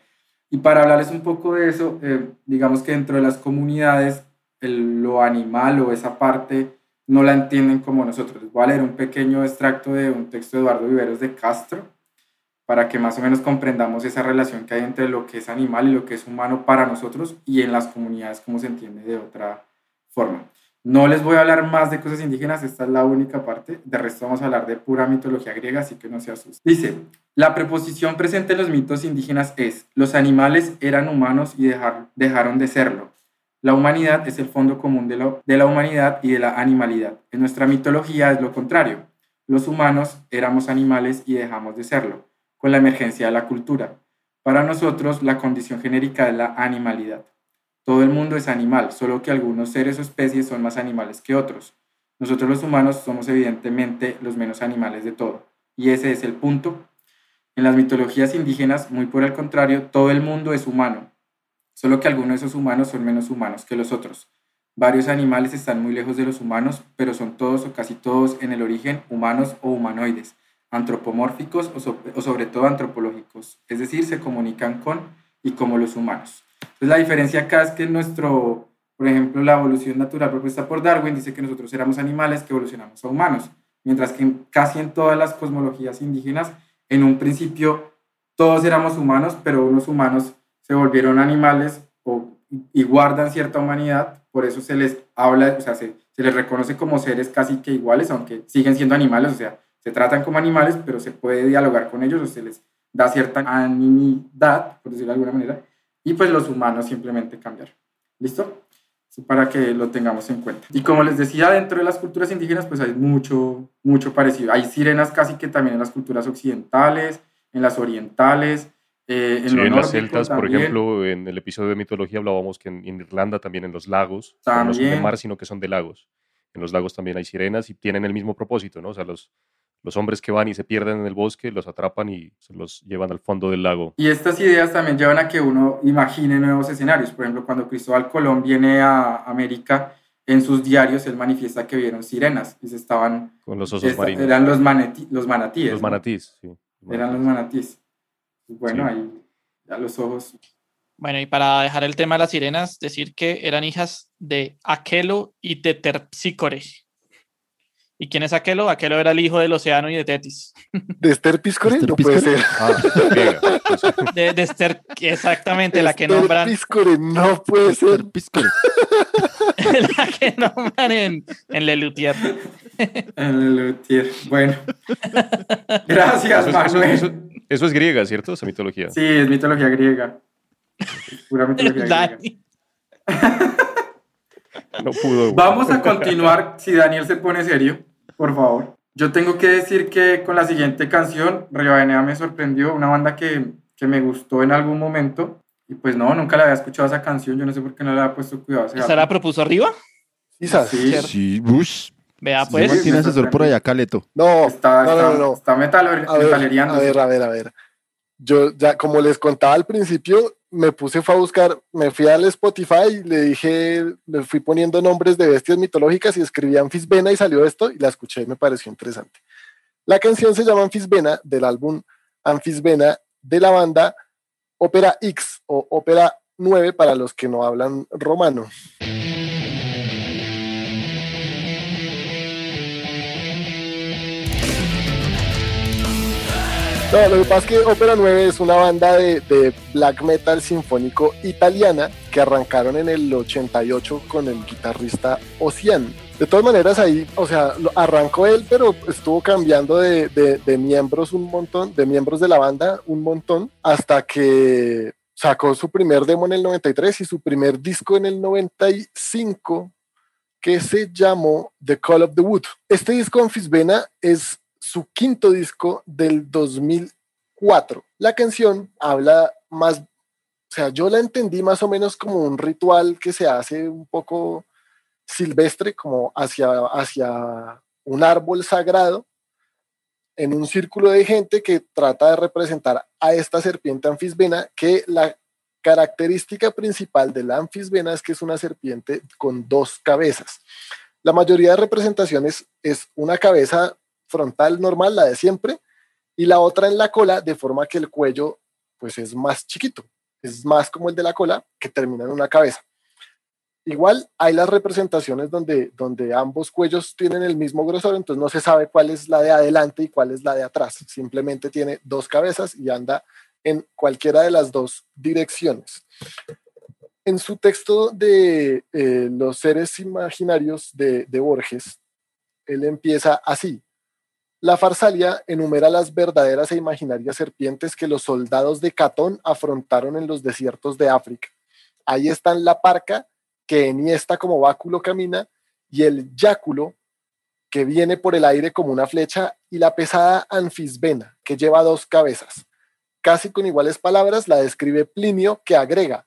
Y para hablarles un poco de eso, eh, digamos que dentro de las comunidades, el- lo animal o esa parte no la entienden como nosotros. Voy a leer un pequeño extracto de un texto de Eduardo Viveros de Castro para que más o menos comprendamos esa relación que hay entre lo que es animal y lo que es humano para nosotros y en las comunidades como se entiende de otra forma. No les voy a hablar más de cosas indígenas, esta es la única parte. De resto vamos a hablar de pura mitología griega, así que no se asusten. Dice, la preposición presente en los mitos indígenas es, los animales eran humanos y dejar- dejaron de serlo. La humanidad es el fondo común de, lo- de la humanidad y de la animalidad. En nuestra mitología es lo contrario. Los humanos éramos animales y dejamos de serlo, con la emergencia de la cultura. Para nosotros, la condición genérica es la animalidad. Todo el mundo es animal, solo que algunos seres o especies son más animales que otros. Nosotros los humanos somos evidentemente los menos animales de todo. Y ese es el punto. En las mitologías indígenas, muy por el contrario, todo el mundo es humano, solo que algunos de esos humanos son menos humanos que los otros. Varios animales están muy lejos de los humanos, pero son todos o casi todos en el origen humanos o humanoides, antropomórficos o, o sobre todo antropológicos, es decir, se comunican con y como los humanos. Entonces la diferencia acá es que nuestro, por ejemplo, la evolución natural propuesta por Darwin dice que nosotros éramos animales que evolucionamos a humanos, mientras que casi en todas las cosmologías indígenas, en un principio todos éramos humanos, pero unos humanos se volvieron animales o, y guardan cierta humanidad, por eso se les habla, o sea, se, se les reconoce como seres casi que iguales, aunque siguen siendo animales, o sea, se tratan como animales, pero se puede dialogar con ellos o se les da cierta animidad, por decirlo de alguna manera, y pues los humanos simplemente cambiar. ¿Listo? Para que lo tengamos en cuenta. Y como les decía, dentro de las culturas indígenas, pues hay mucho, mucho parecido. Hay sirenas casi que también en las culturas occidentales, en las orientales, eh, en Sí, lo en las celtas, por también. ejemplo, en el episodio de mitología hablábamos que en, en Irlanda también en los lagos, no son de mar, sino que son de lagos. En los lagos también hay sirenas y tienen el mismo propósito, ¿no? O sea, los, los hombres que van y se pierden en el bosque los atrapan y se los llevan al fondo del lago. Y estas ideas también llevan a que uno imagine nuevos escenarios. Por ejemplo, cuando Cristóbal Colón viene a América, en sus diarios él manifiesta que vieron sirenas y se estaban... Con los osos esta- marinos. eran los, manati- los manatíes. los ¿no? manatíes, sí. Eran los manatíes. Bueno, Sí. ahí ya los ojos. Bueno, y para dejar el tema de las sirenas, decir que eran hijas de Aquelo y de Terpsícore. ¿Y quién es Aquelo? Aquelo era el hijo del océano y de Tetis. De Esther Piscore ¿Esther no puede ser. Ah, griega. Pues, De, de Esther, exactamente, la que Esther nombran, Piscore no puede ser. Piscore. la que nombran en, en Lelutier. El Luthier. Bueno. Gracias, eso, es, eso- Manuel. eso- eso es griega, ¿cierto? Esa mitología. Sí, es mitología griega. Es pura mitología griega. Dani. No pudo. Vamos a continuar, si Daniel se pone serio, por favor. Yo tengo que decir que con la siguiente canción, Rivadenea me sorprendió, una banda que, que me gustó en algún momento. Y pues no, nunca la había escuchado esa canción, yo no sé por qué no le había puesto cuidado. ¿Esa la propuso arriba? Quizás. Sí, Sí, Bush. Vea, pues. Igual tiene me asesor por sorprendí. allá, Caleto. No, está, no, está, no, no. está metal, A ver, a ver, a ver, a ver. Yo ya, como les contaba al principio, me puse fue a buscar, me fui al Spotify, le dije, le fui poniendo nombres de bestias mitológicas y escribí Anfisbena y salió esto y la escuché y me pareció interesante. La canción se llama Anfisbena del álbum Anfisbena de la banda Ópera X o Ópera 9 para los que no hablan romano. No, lo que pasa es que Opera 9 es una banda de, black metal sinfónico italiana que arrancaron en el 88 con el guitarrista Ocean. De todas maneras, ahí, o sea, arrancó él, pero estuvo cambiando de, de, miembros un montón, de miembros de la banda un montón, hasta que sacó su primer demo en el 93 y su primer disco en el 95, que se llamó The Call of the Wood. Este disco en Fisbena es su quinto disco del 2004. La canción habla más, o sea, yo la entendí más o menos como un ritual que se hace un poco silvestre, como hacia, hacia un árbol sagrado, en un círculo de gente que trata de representar a esta serpiente anfisbena, que la característica principal de la anfisbena es que es una serpiente con dos cabezas. La mayoría de representaciones es una cabeza frontal normal, la de siempre, y la otra en la cola, de forma que el cuello pues es más chiquito, es más como el de la cola que termina en una cabeza. Igual hay las representaciones donde, donde ambos cuellos tienen el mismo grosor, entonces no se sabe cuál es la de adelante y cuál es la de atrás. Simplemente tiene dos cabezas y anda en cualquiera de las dos direcciones. En su texto de eh, Los seres imaginarios de, de Borges, él empieza así. La Farsalia enumera las verdaderas e imaginarias serpientes que los soldados de Catón afrontaron en los desiertos de África. Ahí están la parca, que esta como báculo camina, y el yáculo, que viene por el aire como una flecha, y la pesada anfisbena, que lleva dos cabezas. Casi con iguales palabras la describe Plinio, que agrega,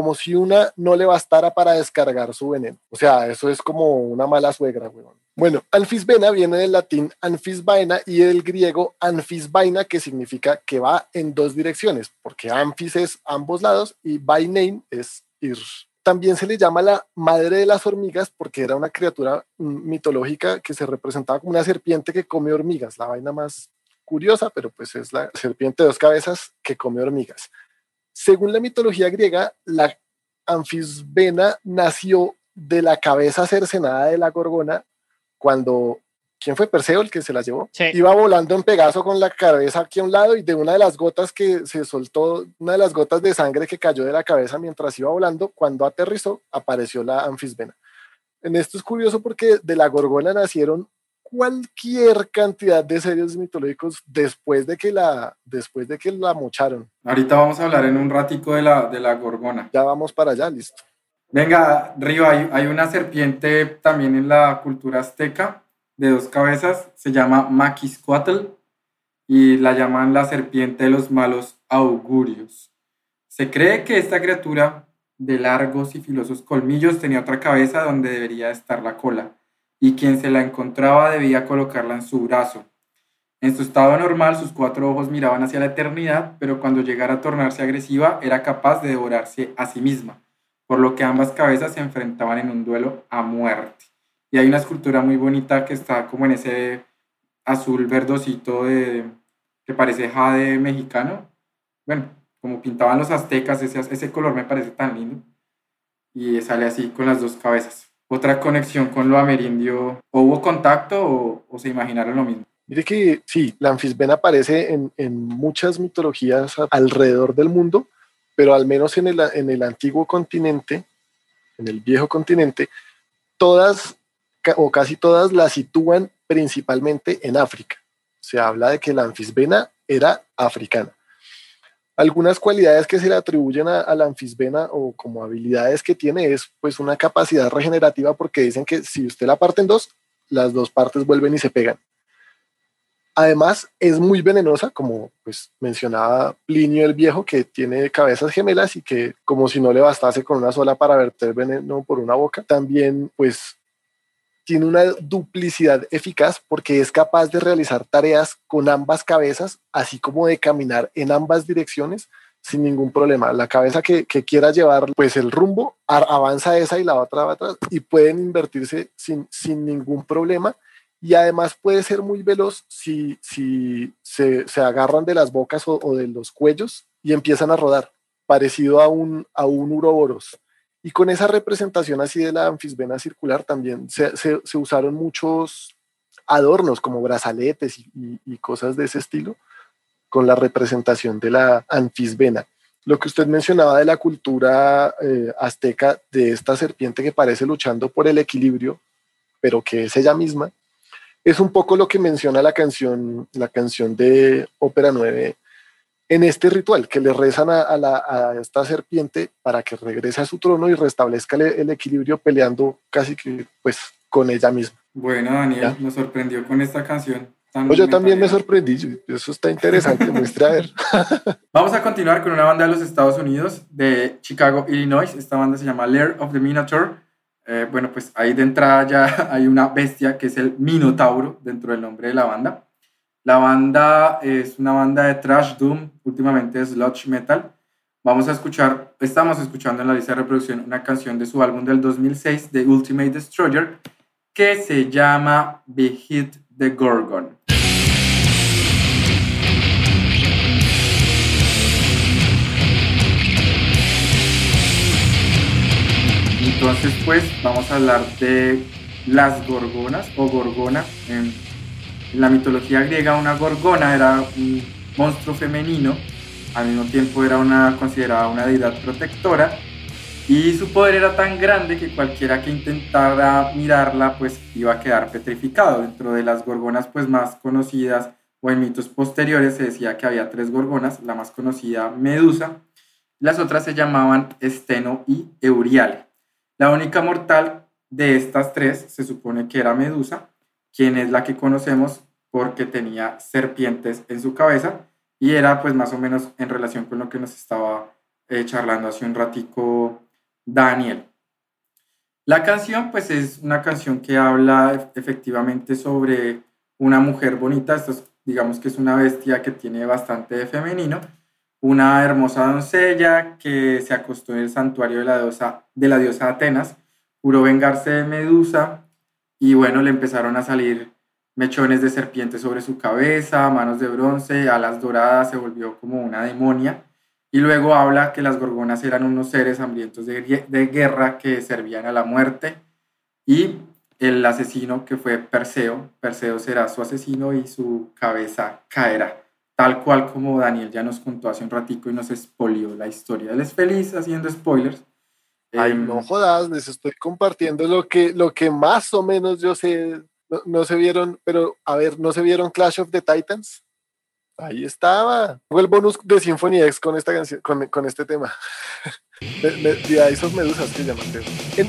como si una no le bastara para descargar su veneno. O sea, eso es como una mala suegra, weón. Bueno, anfisbena viene del latín anfisbaena y del griego anfisbaina, que significa que va en dos direcciones, porque anfis es ambos lados y bainein es ir. También se le llama la madre de las hormigas porque era una criatura mm, mitológica que se representaba como una serpiente que come hormigas, la vaina más curiosa, pero pues es la serpiente de dos cabezas que come hormigas. Según la mitología griega, la anfisbena nació de la cabeza cercenada de la gorgona cuando, ¿quién fue Perseo el que se la llevó? Iba volando en Pegaso con la cabeza aquí a un lado y de una de las gotas que se soltó, una de las gotas de sangre que cayó de la cabeza mientras iba volando, cuando aterrizó, apareció la anfisbena. En esto es curioso porque de la gorgona nacieron cualquier cantidad de seres mitológicos después de que la, después de que la mocharon. Ahorita vamos a hablar en un ratico de la, de la gorgona. Ya vamos para allá, listo. Venga, Río, hay, una serpiente también en la cultura azteca de dos cabezas, se llama Maquiscuatl y la llaman la serpiente de los malos augurios. Se cree que esta criatura de largos y filosos colmillos tenía otra cabeza donde debería estar la cola y quien se la encontraba debía colocarla en su brazo. En su estado normal sus cuatro ojos miraban hacia la eternidad, pero cuando llegara a tornarse agresiva era capaz de devorarse a sí misma por lo que ambas cabezas se enfrentaban en un duelo a muerte. Y hay una escultura muy bonita que está como en ese azul verdosito de, que parece jade mexicano. Bueno, como pintaban los aztecas, ese, ese color me parece tan lindo. Y sale así con las dos cabezas. Otra conexión con lo amerindio, ¿o hubo contacto o, se imaginaron lo mismo? Mire que sí, la anfisbena aparece en, en muchas mitologías alrededor del mundo pero al menos en el, en el antiguo continente, en el viejo continente, todas o casi todas la sitúan principalmente en África. Se habla de que la anfisbena era africana. Algunas cualidades que se le atribuyen a, la anfisbena o como habilidades que tiene es pues una capacidad regenerativa porque dicen que si usted la parte en dos, las dos partes vuelven y se pegan. Además, es muy venenosa, como pues mencionaba Plinio el Viejo, que tiene cabezas gemelas y que como si no le bastase con una sola para verter veneno por una boca, también pues tiene una duplicidad eficaz porque es capaz de realizar tareas con ambas cabezas, así como de caminar en ambas direcciones sin ningún problema. La cabeza que, quiera llevar pues el rumbo avanza esa y la otra va atrás y pueden invertirse sin, sin ningún problema y además puede ser muy veloz si, si se, agarran de las bocas o, de los cuellos y empiezan a rodar, parecido a un, a un uroboros. Y con esa representación así de la anfisbena circular también se, usaron muchos adornos como brazaletes y, cosas de ese estilo con la representación de la anfisbena. Lo que usted mencionaba de la cultura eh, azteca, de esta serpiente que parece luchando por el equilibrio, pero que es ella misma, es un poco lo que menciona la canción, la canción de Ópera 9 en este ritual, que le rezan a, esta serpiente para que regrese a su trono y restablezca el, equilibrio peleando casi que pues con ella misma. Bueno, Daniel, nos sorprendió con esta canción. Yo también me sorprendí, eso está interesante, muestra a ver. Vamos a continuar con una banda de los Estados Unidos, de Chicago, Illinois. Esta banda se llama Lair of the Minotaur eh, bueno, pues ahí de entrada ya hay una bestia que es el Minotauro dentro del nombre de la banda. La banda es una banda de trash doom, últimamente sludge metal. Vamos a escuchar, estamos escuchando en la lista de reproducción una canción de su álbum del 2006, The Ultimate Destroyer, que se llama The Hit the Gorgon. Entonces, pues vamos a hablar de las gorgonas o gorgona. En, la mitología griega, una gorgona era un monstruo femenino, al mismo tiempo era una, considerada una deidad protectora y su poder era tan grande que cualquiera que intentara mirarla pues iba a quedar petrificado. Dentro de las gorgonas pues más conocidas o en mitos posteriores se decía que había tres gorgonas, la más conocida Medusa, las otras se llamaban Esteno y Euriale. La única mortal de estas tres se supone que era Medusa, quien es la que conocemos porque tenía serpientes en su cabeza y era pues más o menos en relación con lo que nos estaba eh, charlando hace un ratico Daniel. La canción pues es una canción que habla efectivamente sobre una mujer bonita, esto digamos que es una bestia que tiene bastante de femenino, una hermosa doncella que se acostó en el santuario de la diosa, de la diosa Atenas, juró vengarse de Medusa y bueno, le empezaron a salir mechones de serpiente sobre su cabeza, manos de bronce, alas doradas, se volvió como una demonia. Y luego habla que las gorgonas eran unos seres hambrientos de, guerra que servían a la muerte. Y el asesino que fue Perseo, Perseo será su asesino y su cabeza caerá tal cual como Daniel ya nos contó hace un ratico y nos expolió la historia. Él es feliz haciendo spoilers. Ay, em, no jodas, les estoy compartiendo lo que, lo que más o menos yo sé, no, se vieron, pero a ver, ¿no se vieron Clash of the Titans? Ahí estaba. Fue el bonus de Symphony X con esta canción, con, con este tema. de, esos medusas que llaman.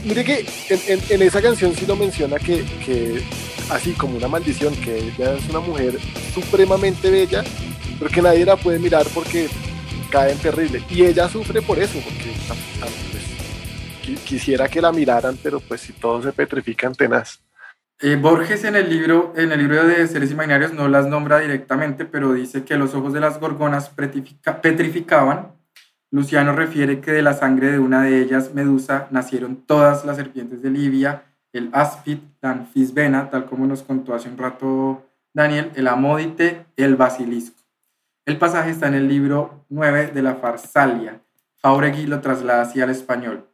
mire que en, en, esa canción sí lo menciona que, que así como una maldición, que ella es una mujer supremamente bella pero que nadie la puede mirar porque cae en terrible. Y ella sufre por eso, porque quisiera que la miraran, pero pues si todo se petrifican tenaz. Eh, Borges en el, libro, en el libro de Seres Imaginarios no las nombra directamente, pero dice que los ojos de las gorgonas petrificaban. Luciano refiere que de la sangre de una de ellas, Medusa, nacieron todas las serpientes de Libia, el áspid, la anfisbena, tal como nos contó hace un rato Daniel, el amódite, el basilisco. El pasaje está en el libro 9 de la Farsalia. Jauregui lo traslada así al español.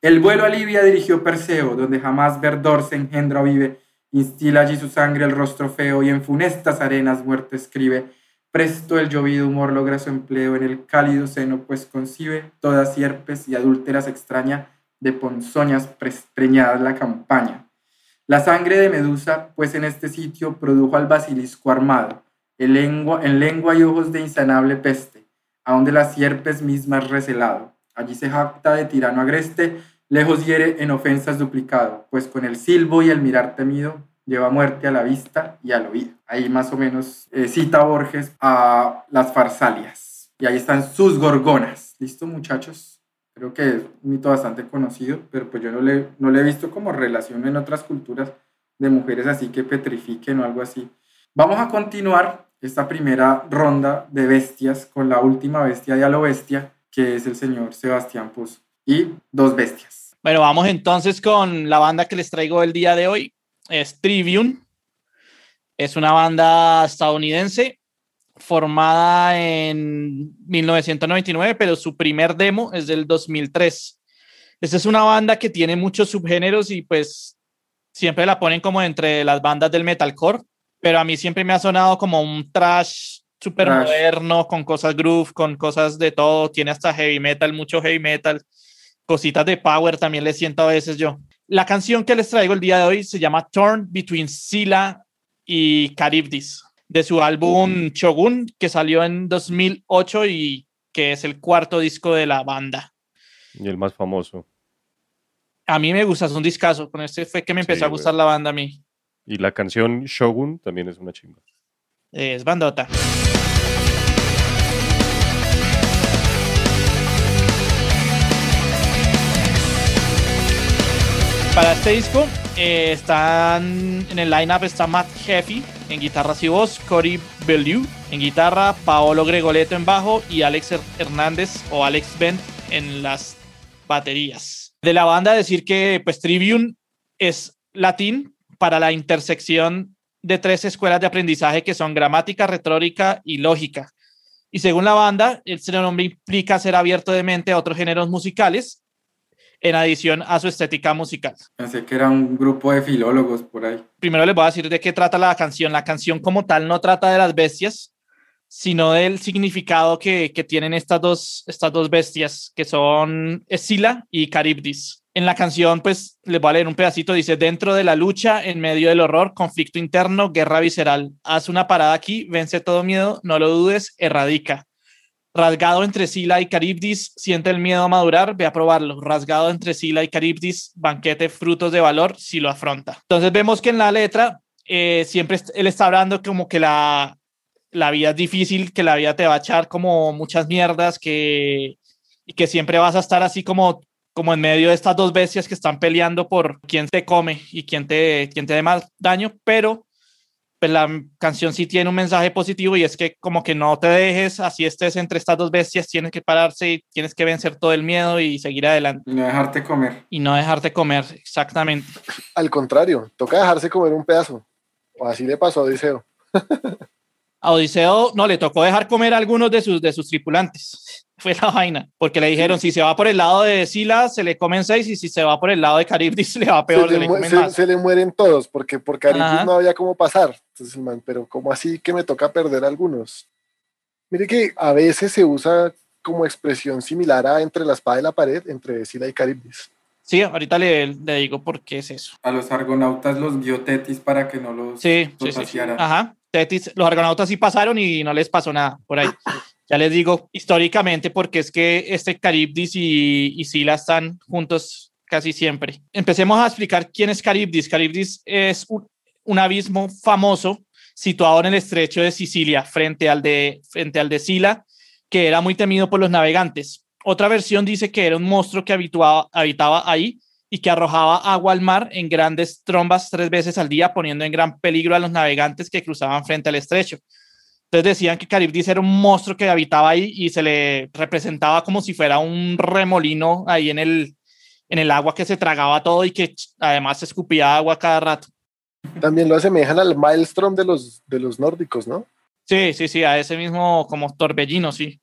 El vuelo a Libia dirigió Perseo, donde jamás verdor se engendra o vive. Instila allí su sangre el rostro feo y en funestas arenas muerte escribe. Presto el llovido humor logra su empleo en el cálido seno, pues concibe todas sierpes y adúlteras extraña de ponzoñas preñadas la campaña. La sangre de Medusa, pues en este sitio produjo al basilisco armado en lengua, en lengua y ojos de insanable peste, a donde las sierpes mismas recelado. Allí se jacta de tirano agreste, lejos hiere en ofensas duplicado, pues con el silbo y el mirar temido lleva muerte a la vista y al oído. Ahí más o menos eh, cita Borges a las farsalias. Y ahí están sus gorgonas. ¿Listo, muchachos? Creo que es un mito bastante conocido, pero pues yo no le, no le he visto como relación en otras culturas de mujeres así que petrifiquen o algo así. Vamos a continuar esta primera ronda de bestias con la última bestia de a bestia, que es el señor Sebastián Puz, y dos bestias. Bueno, vamos entonces con la banda que les traigo el día de hoy. Es Trivium. Es una banda estadounidense formada en 1999, pero su primer demo es del 2003. Esta es una banda que tiene muchos subgéneros y pues siempre la ponen como entre las bandas del metalcore, pero a mí siempre me ha sonado como un trash súper moderno, con cosas groove, con cosas de todo. Tiene hasta heavy metal, mucho heavy metal, cositas de power también le siento a veces yo. La canción que les traigo el día de hoy se llama Torn Between Scylla y Charybdis, de su álbum Shogun, que salió en 2008 y que es el cuarto disco de la banda. Y el más famoso. A mí me gusta, es un discazo. Con este fue que me empezó Sí, a gustar güey. la banda a mí. Y la canción Shogun también es una chimba. Es bandota. Para este disco eh, están en el lineup está Matt Heffy en guitarras y voz, Cory Bellew en guitarra, Paolo Gregoleto en bajo y Alex Her- Hernández o Alex Bent en las baterías. De la banda decir que pues Tribune es latín para la intersección de tres escuelas de aprendizaje que son gramática, retórica y lógica. Y según la banda, este nombre implica ser abierto de mente a otros géneros musicales en adición a su estética musical. Pensé que era un grupo de filólogos por ahí. Primero les voy a decir de qué trata la canción. La canción como tal no trata de las bestias, sino del significado que, que tienen estas dos, estas dos bestias, que son Escila y Charybdis. En la canción, pues, les voy a leer un pedacito, dice, dentro de la lucha, en medio del horror, conflicto interno, guerra visceral, haz una parada aquí, vence todo miedo, no lo dudes, erradica. Rasgado entre Sila y Charybdis, siente el miedo a madurar, ve a probarlo. Rasgado entre Sila y Charybdis, banquete frutos de valor, si lo afronta. Entonces vemos que en la letra eh, siempre él está hablando como que la, la vida es difícil, que la vida te va a echar como muchas mierdas, que, y que siempre vas a estar así como, como en medio de estas dos bestias que están peleando por quién te come y quién te, quién te dé más daño, pero pues la canción sí tiene un mensaje positivo y es que como que no te dejes, así estés entre estas dos bestias, tienes que pararse y tienes que vencer todo el miedo y seguir adelante Y no dejarte comer. y no dejarte comer, exactamente. Al contrario, toca dejarse comer un pedazo. O así le pasó a Odiseo. A Odiseo no le tocó dejar comer a algunos de sus, de sus tripulantes. Fue la vaina, porque le dijeron si se va por el lado de Sila se le comen seis y si se va por el lado de Charybdis le va peor, se, se le comen se- más. se le mueren todos, porque por Caribdis no había cómo pasar. Entonces, man, pero ¿cómo así que me toca perder algunos? Mire que a veces se usa como expresión similar a entre la espada y la pared, entre Sila y Caribdis. Sí, ahorita le, le digo por qué es eso. A los argonautas los guió Tetis para que no los, Sí, los sí, sí. Ajá. Tetis, los argonautas sí pasaron y no les pasó nada por ahí. Ya les digo históricamente porque es que este Charybdis y, y Sila están juntos casi siempre. Empecemos a explicar quién es Charybdis. Charybdis es un, un abismo famoso situado en el estrecho de Sicilia frente al de, frente al de Sila, que era muy temido por los navegantes. Otra versión dice que era un monstruo que habituaba- habitaba ahí y que arrojaba agua al mar en grandes trombas tres veces al día, poniendo en gran peligro a los navegantes que cruzaban frente al estrecho. Entonces decían que Charybdis era un monstruo que habitaba ahí y se le representaba como si fuera un remolino ahí en el, en el agua que se tragaba todo y que además escupía agua cada rato. También lo asemejan al Maelstrom de los, de los nórdicos, ¿no? Sí, sí, sí, a ese mismo como torbellino, sí.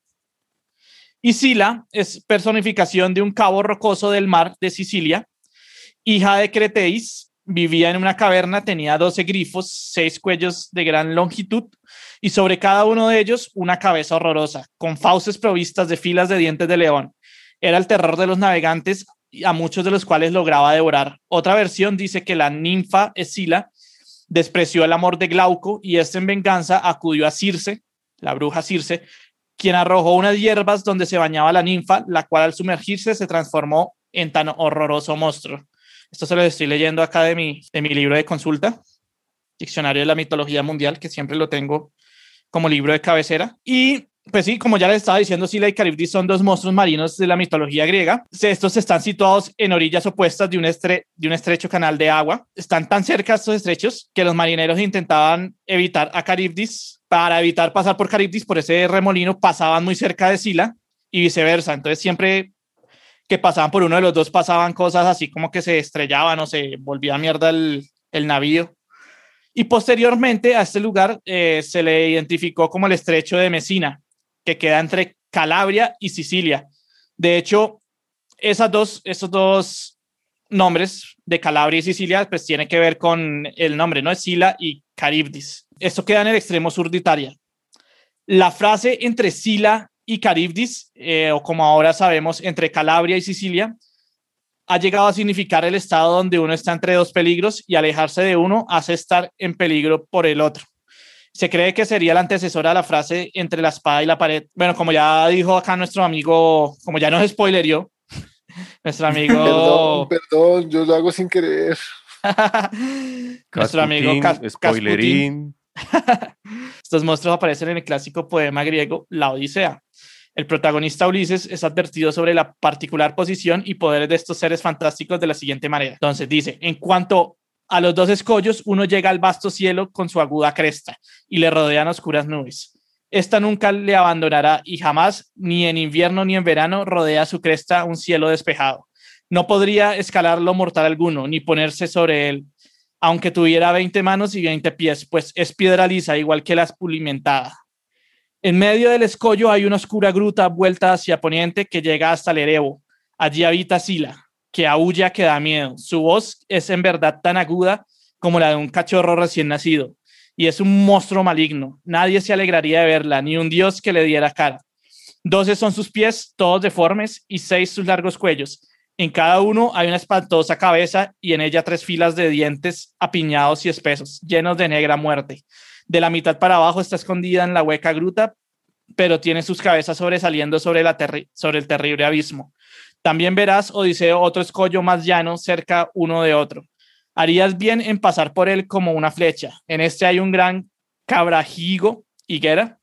Y Sila es personificación de un cabo rocoso del mar de Sicilia, hija de Creteis, vivía en una caverna, tenía 12 grifos, seis cuellos de gran longitud y sobre cada uno de ellos una cabeza horrorosa, con fauces provistas de filas de dientes de león. Era el terror de los navegantes, a muchos de los cuales lograba devorar. Otra versión dice que la ninfa Escila despreció el amor de Glauco y este en venganza acudió a Circe, la bruja Circe, quien arrojó unas hierbas donde se bañaba la ninfa, la cual al sumergirse se transformó en tan horroroso monstruo. Esto se lo estoy leyendo acá de mi, de mi libro de consulta, Diccionario de la Mitología Mundial, que siempre lo tengo como libro de cabecera. Y pues sí, como ya les estaba diciendo, Sila y Caribdis son dos monstruos marinos de la mitología griega. Estos están situados en orillas opuestas de un, estrecho canal de agua. Están tan cerca estos estrechos que los marineros intentaban evitar a Caribdis. Para evitar pasar por Caribdis, por ese remolino, pasaban muy cerca de Sila y viceversa. Entonces siempre que pasaban por uno de los dos pasaban cosas así como que se estrellaban o se volvía mierda el navío. Y posteriormente a este lugar eh, se le identificó como el estrecho de Mesina, que queda entre Calabria y Sicilia. De hecho, esos dos nombres de Calabria y Sicilia, pues tiene que ver con el nombre, ¿no? Sila y Caribdis. Esto queda en el extremo sur de Italia. La frase entre Sila y Caribdis, eh, o como ahora sabemos, entre Calabria y Sicilia, ha llegado a significar el estado donde uno está entre dos peligros y alejarse de uno hace estar en peligro por el otro se cree que sería la antecesora a la frase entre la espada y la pared. Bueno, como ya dijo acá nuestro amigo, como ya nos spoilerió, nuestro amigo... Perdón, perdón, yo lo hago sin querer. nuestro amigo Cas spoilerín. Estos monstruos aparecen en el clásico poema griego La Odisea. El protagonista Ulises es advertido sobre la particular posición y poderes de estos seres fantásticos de la siguiente manera. Entonces dice, en cuanto a los dos escollos uno llega al vasto cielo con su aguda cresta y le rodean oscuras nubes. Esta nunca le abandonará y jamás, ni en invierno ni en verano, rodea su cresta un cielo despejado. No podría escalarlo mortal alguno, ni ponerse sobre él, aunque tuviera 20 manos y 20 pies, pues es piedra lisa, igual que la espulimentada. En medio del escollo hay una oscura gruta vuelta hacia poniente que llega hasta el Erebo. Allí habita Sila, que aúlla que da miedo. Su voz es en verdad tan aguda como la de un cachorro recién nacido y es un monstruo maligno. Nadie se alegraría de verla, ni un dios que le diera cara. Doce son sus pies, todos deformes, y seis sus largos cuellos. En cada uno hay una espantosa cabeza y en ella tres filas de dientes apiñados y espesos, llenos de negra muerte. De la mitad para abajo está escondida en la hueca gruta, pero tiene sus cabezas sobresaliendo sobre, la sobre el terrible abismo. También verás, Odiseo, otro escollo más llano cerca uno de otro. Harías bien en pasar por él como una flecha. En este hay un gran cabrajigo, higuera,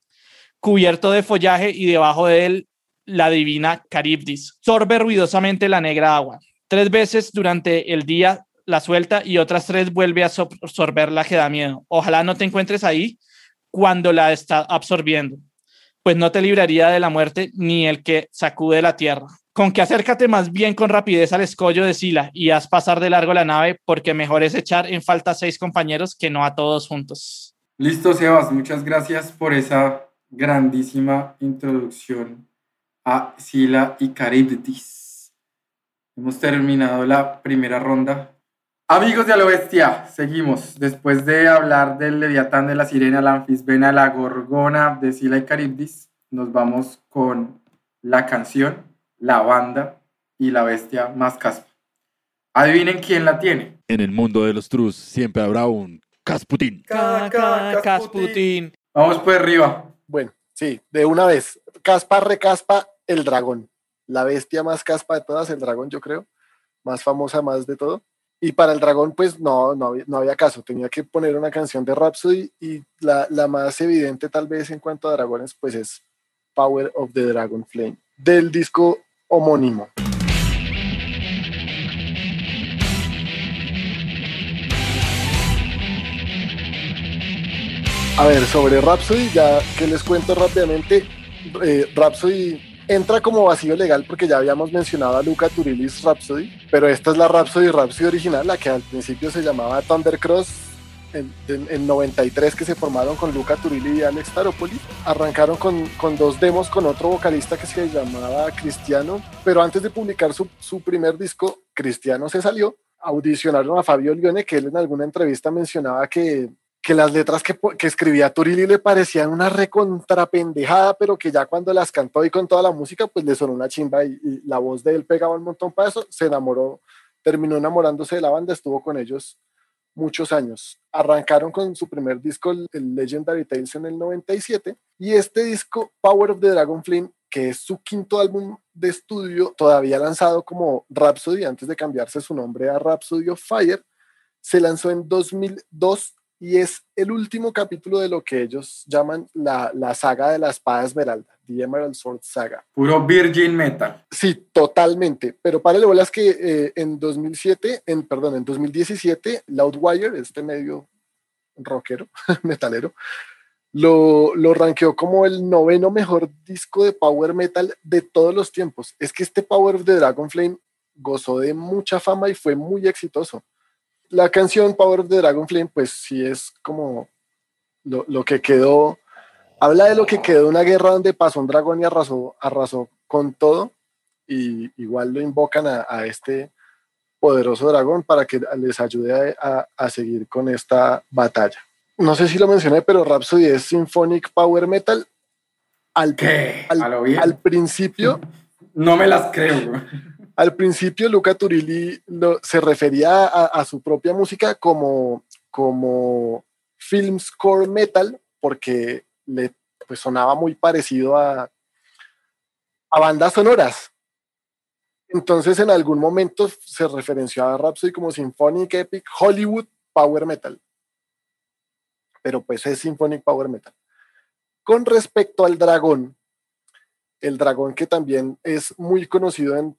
cubierto de follaje y debajo de él la divina Caribdis. Sorbe ruidosamente la negra agua. Tres veces durante el día la suelta y otras tres vuelve a absorberla que da miedo. Ojalá no te encuentres ahí cuando la está absorbiendo, pues no te libraría de la muerte ni el que sacude la tierra con que acércate más bien con rapidez al escollo de Sila y haz pasar de largo la nave, porque mejor es echar en falta a seis compañeros que no a todos juntos. Listo, Sebas, muchas gracias por esa grandísima introducción a Sila y Caribdis. Hemos terminado la primera ronda. Amigos de la bestia, seguimos. Después de hablar del Leviatán, de la Sirena, la Anfisbena, la Gorgona, de Sila y Caribdis, nos vamos con la canción la banda y la bestia más caspa. Adivinen quién la tiene. En el mundo de los trus siempre habrá un Casputín. Casputín. Vamos por arriba. Bueno, sí, de una vez. Caspa recaspa el dragón. La bestia más caspa de todas, el dragón, yo creo. Más famosa, más de todo. Y para el dragón, pues no, no, no había caso. Tenía que poner una canción de Rhapsody y la, la más evidente tal vez en cuanto a dragones, pues es Power of the Dragon Flame. Del disco homónimo. A ver, sobre Rhapsody, ya que les cuento rápidamente, eh, Rhapsody entra como vacío legal porque ya habíamos mencionado a Luca Turilis Rhapsody, pero esta es la Rhapsody Rhapsody original, la que al principio se llamaba Thundercross en, 93 que se formaron con Luca Turilli y Alex Taropoli. Arrancaron con, con, dos demos con otro vocalista que se llamaba Cristiano, pero antes de publicar su, su primer disco, Cristiano se salió. Audicionaron a Fabio Lione, que él en alguna entrevista mencionaba que, que las letras que, que, escribía Turilli le parecían una recontrapendejada, pero que ya cuando las cantó y con toda la música, pues le sonó una chimba y, la voz de él pegaba un montón para eso, se enamoró, terminó enamorándose de la banda, estuvo con ellos muchos años. Arrancaron con su primer disco, el Legendary Tales, en el 97, y este disco, Power of the Dragon Flame, que es su quinto álbum de estudio, todavía lanzado como Rhapsody, antes de cambiarse su nombre a Rhapsody of Fire, se lanzó en 2002 y es el último capítulo de lo que ellos llaman la, la saga de la espada esmeralda. The Emerald Sword Saga. Puro Virgin Metal. Sí, totalmente. Pero para bolas que eh, en 2007, en, perdón, en 2017, Loudwire, este medio rockero, metalero, lo, lo rankeó como el noveno mejor disco de power metal de todos los tiempos. Es que este Power de Dragon Flame gozó de mucha fama y fue muy exitoso. La canción Power of the Dragon Flame, pues sí es como lo, lo que quedó habla de lo que quedó una guerra donde pasó un dragón y arrasó, arrasó con todo, y igual lo invocan a, este poderoso dragón para que les ayude a, seguir con esta batalla. No sé si lo mencioné, pero Rhapsody es Symphonic Power Metal. Al, ¿Qué? al, al principio. no me las creo. Al principio, Luca Turilli se refería a, su propia música como, como film score metal, porque le pues, sonaba muy parecido a, a bandas sonoras. Entonces en algún momento se referenció a Rhapsody como Symphonic Epic Hollywood Power Metal. Pero pues es Symphonic Power Metal. Con respecto al dragón, el dragón que también es muy conocido en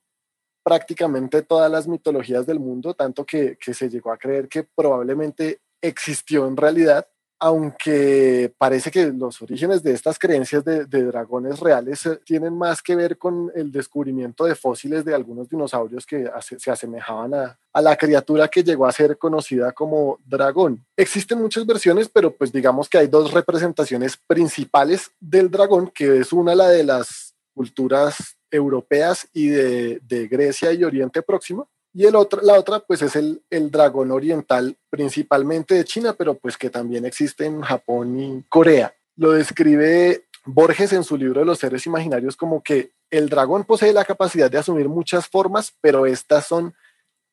prácticamente todas las mitologías del mundo, tanto que, se llegó a creer que probablemente existió en realidad, aunque parece que los orígenes de estas creencias de, dragones reales eh, tienen más que ver con el descubrimiento de fósiles de algunos dinosaurios que se asemejaban a, a, la criatura que llegó a ser conocida como dragón. Existen muchas versiones, pero pues digamos que hay dos representaciones principales del dragón, que es una la de las culturas europeas y de, Grecia y Oriente Próximo, y el otro, la otra, pues es el, el, dragón oriental, principalmente de China, pero pues que también existe en Japón y Corea. Lo describe Borges en su libro de los seres imaginarios como que el dragón posee la capacidad de asumir muchas formas, pero estas son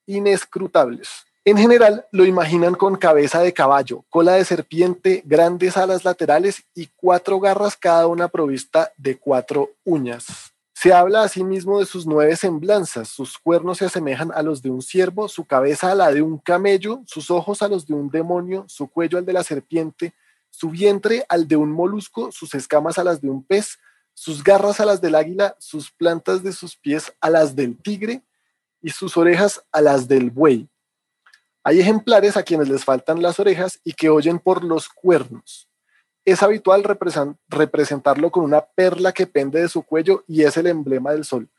inescrutables. En general, lo imaginan con cabeza de caballo, cola de serpiente, grandes alas laterales y cuatro garras, cada una provista de cuatro uñas. Se habla asimismo de sus nueve semblanzas. Sus cuernos se asemejan a los de un ciervo, su cabeza a la de un camello, sus ojos a los de un demonio, su cuello al de la serpiente, su vientre al de un molusco, sus escamas a las de un pez, sus garras a las del águila, sus plantas de sus pies a las del tigre y sus orejas a las del buey. Hay ejemplares a quienes les faltan las orejas y que oyen por los cuernos es habitual representarlo con una perla que pende de su cuello y es el emblema del sol.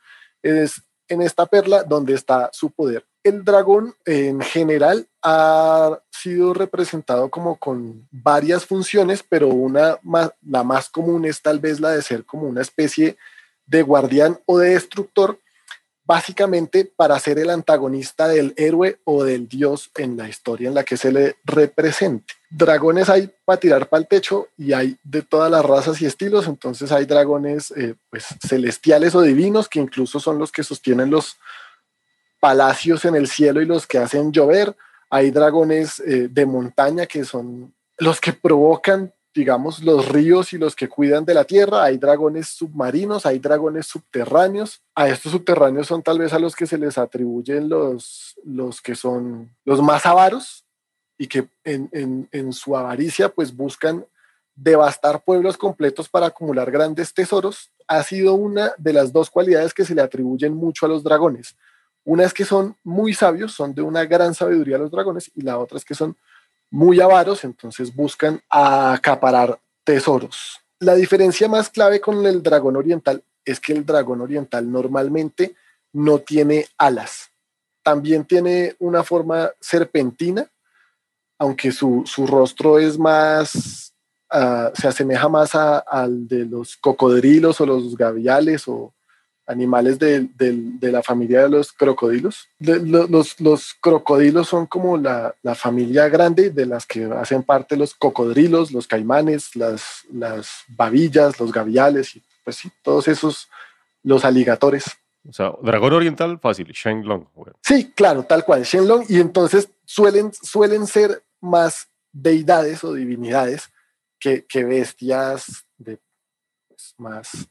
Es en esta perla donde está su poder. El dragón en general ha sido representado como con varias funciones, pero una la más común es tal vez la de ser como una especie de guardián o de destructor básicamente para ser el antagonista del héroe o del dios en la historia en la que se le represente. Dragones hay para tirar para el techo y hay de todas las razas y estilos, entonces hay dragones eh, pues, celestiales o divinos que incluso son los que sostienen los palacios en el cielo y los que hacen llover. Hay dragones eh, de montaña que son los que provocan digamos, los ríos y los que cuidan de la tierra, hay dragones submarinos, hay dragones subterráneos. A estos subterráneos son tal vez a los que se les atribuyen los, los que son los más avaros y que en, en su avaricia pues buscan devastar pueblos completos para acumular grandes tesoros. Ha sido una de las dos cualidades que se le atribuyen mucho a los dragones. Una es que son muy sabios, son de una gran sabiduría los dragones, y la otra es que son muy avaros, entonces buscan acaparar tesoros. La diferencia más clave con el dragón oriental es que el dragón oriental normalmente no tiene alas. También tiene una forma serpentina, aunque su, rostro es más, ah, se asemeja más al de los cocodrilos o los gaviales o, animales de, la familia de los crocodilos. los, crocodilos son como la, familia grande de las que hacen parte los cocodrilos, los caimanes, las, las babillas, los gaviales y pues sí, todos esos, los aligatores. O sea, dragón oriental, fácil, Shenlong. Sí, claro, tal cual, Shenlong. Y entonces suelen, suelen ser más deidades o divinidades que, que bestias de pues, más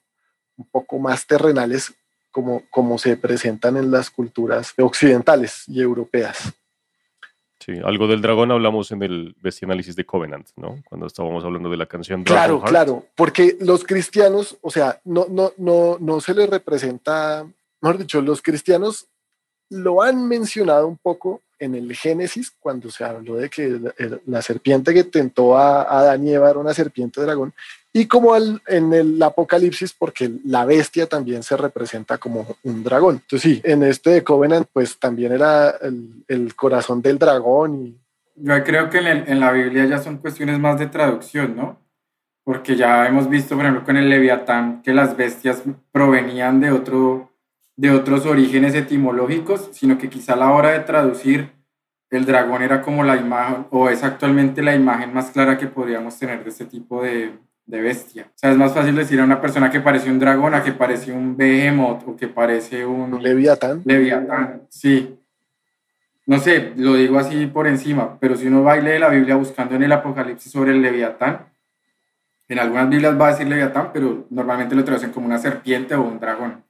un poco más terrenales como, como se presentan en las culturas occidentales y europeas. Sí, algo del dragón hablamos en el Bestia Análisis de Covenant, ¿no? Cuando estábamos hablando de la canción Claro, Dragonheart. claro, porque los cristianos, o sea, no, no, no, no se les representa, mejor dicho, los cristianos lo han mencionado un poco en el Génesis, cuando se habló de que la, el- serpiente que tentó a, Adán y era una serpiente dragón, y como al- en el Apocalipsis, porque la bestia también se representa como un dragón. Entonces sí, en este de Covenant, pues también era el, el corazón del dragón y Yo creo que en, el- en la Biblia ya son cuestiones más de traducción, ¿no? Porque ya hemos visto, por ejemplo, con el Leviatán, que las bestias provenían de, otro, de otros orígenes etimológicos, sino que quizá a la hora de traducir, el dragón era como la imagen, o es actualmente la imagen más clara que podríamos tener de este tipo de, de bestia. O sea, es más fácil decir a una persona que parece un dragón a que parece un behemoth o que parece un, leviatán. Leviatán, sí. No sé, lo digo así por encima, pero si uno va y lee la Biblia buscando en el Apocalipsis sobre el Leviatán, en algunas Biblias va a decir Leviatán, pero normalmente lo traducen como una serpiente o un dragón,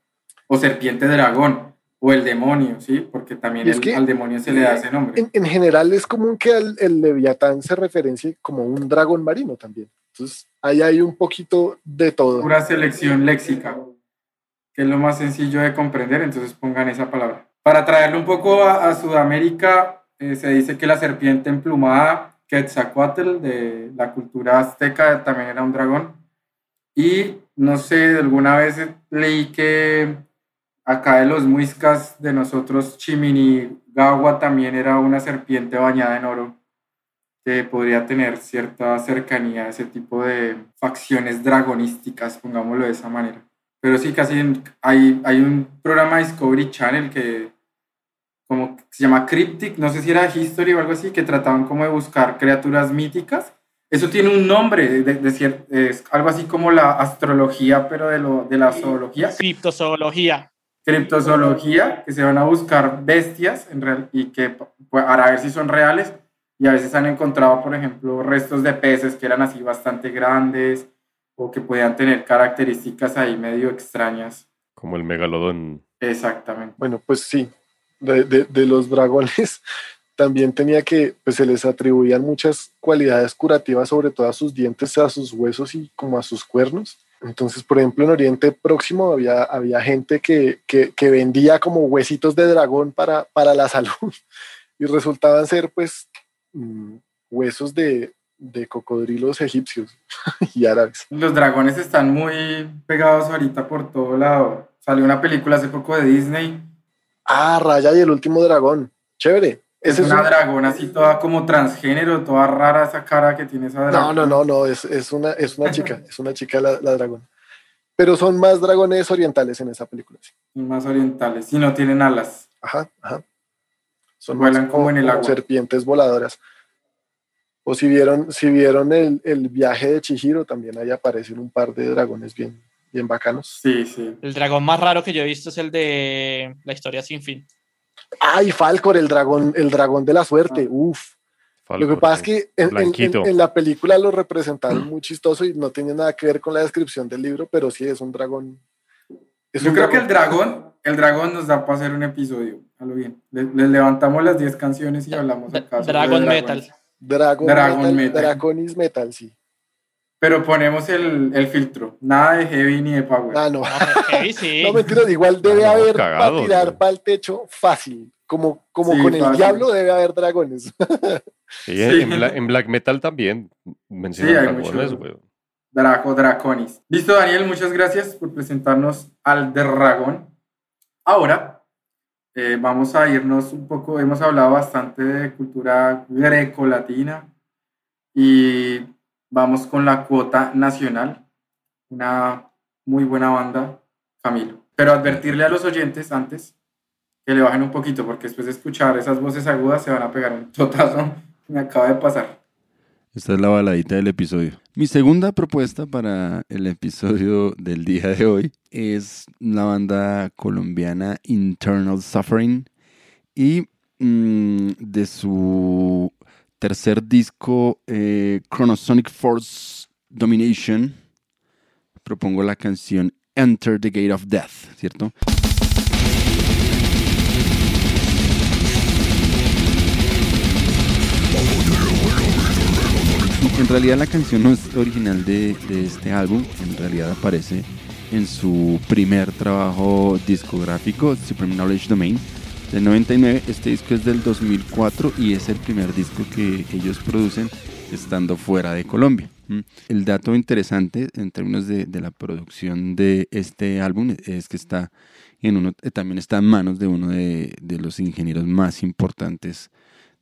o serpiente dragón, o el demonio, ¿sí? Porque también el- que- al demonio se le da ese nombre. En, en general es común que el, el leviatán se referencie como un dragón marino también. Entonces, ahí hay un poquito de todo. Pura selección léxica, que es lo más sencillo de comprender, entonces pongan esa palabra. Para traerlo un poco a, a Sudamérica, eh, se dice que la serpiente emplumada Quetzalcoatl de la cultura azteca también era un dragón. Y no sé, alguna vez leí que acá de los muiscas de nosotros, Chiminigawa también era una serpiente bañada en oro que podría tener cierta cercanía a ese tipo de facciones dragonísticas, pongámoslo de esa manera. Pero sí, casi hay, hay un programa de Discovery Channel que como se llama Cryptic, no sé si era History o algo así, que trataban como de buscar criaturas míticas. Eso tiene un nombre, de, de cier- es algo así como la astrología, pero de, lo, de la zoología Criptozoología. Criptozoología, que se van a buscar bestias en real- y que pues, para ver si son reales. Y a veces han encontrado, por ejemplo, restos de peces que eran así bastante grandes o que podían tener características ahí medio extrañas. Como el megalodón. Exactamente. Bueno, pues sí, de, de- de los dragones también tenía que, pues se les atribuían muchas cualidades curativas, sobre todo a sus dientes, a sus huesos y como a sus cuernos. Entonces, por ejemplo, en Oriente Próximo había, había gente que, que, que vendía como huesitos de dragón para, para la salud y resultaban ser pues mm, huesos de, de cocodrilos egipcios y árabes. Los dragones están muy pegados ahorita por todo lado. Salió una película hace poco de Disney. Ah, Raya y el último dragón. Chévere. Es es una un- dragona así toda como transgénero, toda rara esa cara que tiene esa No, dragona. no, no, no, es, es, una, es una chica, es una chica la, la dragón. Pero son más dragones orientales en esa película. sí. Son más orientales. Y no tienen alas. Ajá, ajá. Son Vuelan más como en el agua. serpientes voladoras. O si vieron, si vieron el, el viaje de Chihiro, también ahí aparecen un par de dragones bien, bien bacanos. Sí, sí. El dragón más raro que yo he visto es el de la historia sin fin. ¡Ay, Falcor, el dragón, el dragón de la suerte! Ah. Uf. Lo que pasa es que en, en- Blanquito. en- en la película lo representaron muy chistoso y no tenía nada que ver con la descripción del libro, pero sí es un dragón. es Yo un creo que el dragón, el dragón nos da para hacer un episodio. A lo bien. Le- Les, levantamos las 10 canciones y hablamos acá. Dragon dragones. Metal. Dragon, Dragon Metal, Metal. Draconis Metal, sí. Pero ponemos el, el filtro. Nada de heavy ni de power. Ah, no. Heavy, sí. No, mentiras, igual debe No, haber para tirar para el techo fácil. Como, como Sí, con el fácil. diablo debe haber dragones. Sí, Sí. En, Bla- en Black Metal también mencionan dragones, güey. Draco Draconis. Listo, Daniel, muchas gracias por presentarnos al dragón. Ahora eh, vamos a irnos un poco, hemos hablado bastante de cultura greco-latina y vamos con la cuota nacional, una muy buena banda, Camilo. Pero advertirle a los oyentes antes que le bajen un poquito, porque después de escuchar esas voces agudas se van a pegar un totazo que me acaba de pasar. Esta es la baladita del episodio. Mi segunda propuesta para el episodio del día de hoy es la banda colombiana Internal Suffering y mm, de su tercer disco, eh, Chronosonic Force Domination, propongo la canción Enter the Gate of Death, ¿cierto? En realidad la canción no es original de, de este álbum, en realidad aparece en su primer trabajo discográfico, Supreme Knowledge Domain, del 99. Este disco es del 2004 y es el primer disco que ellos producen estando fuera de Colombia. El dato interesante en términos de, de la producción de este álbum es que está en uno, eh, también está en manos de uno de, de los ingenieros más importantes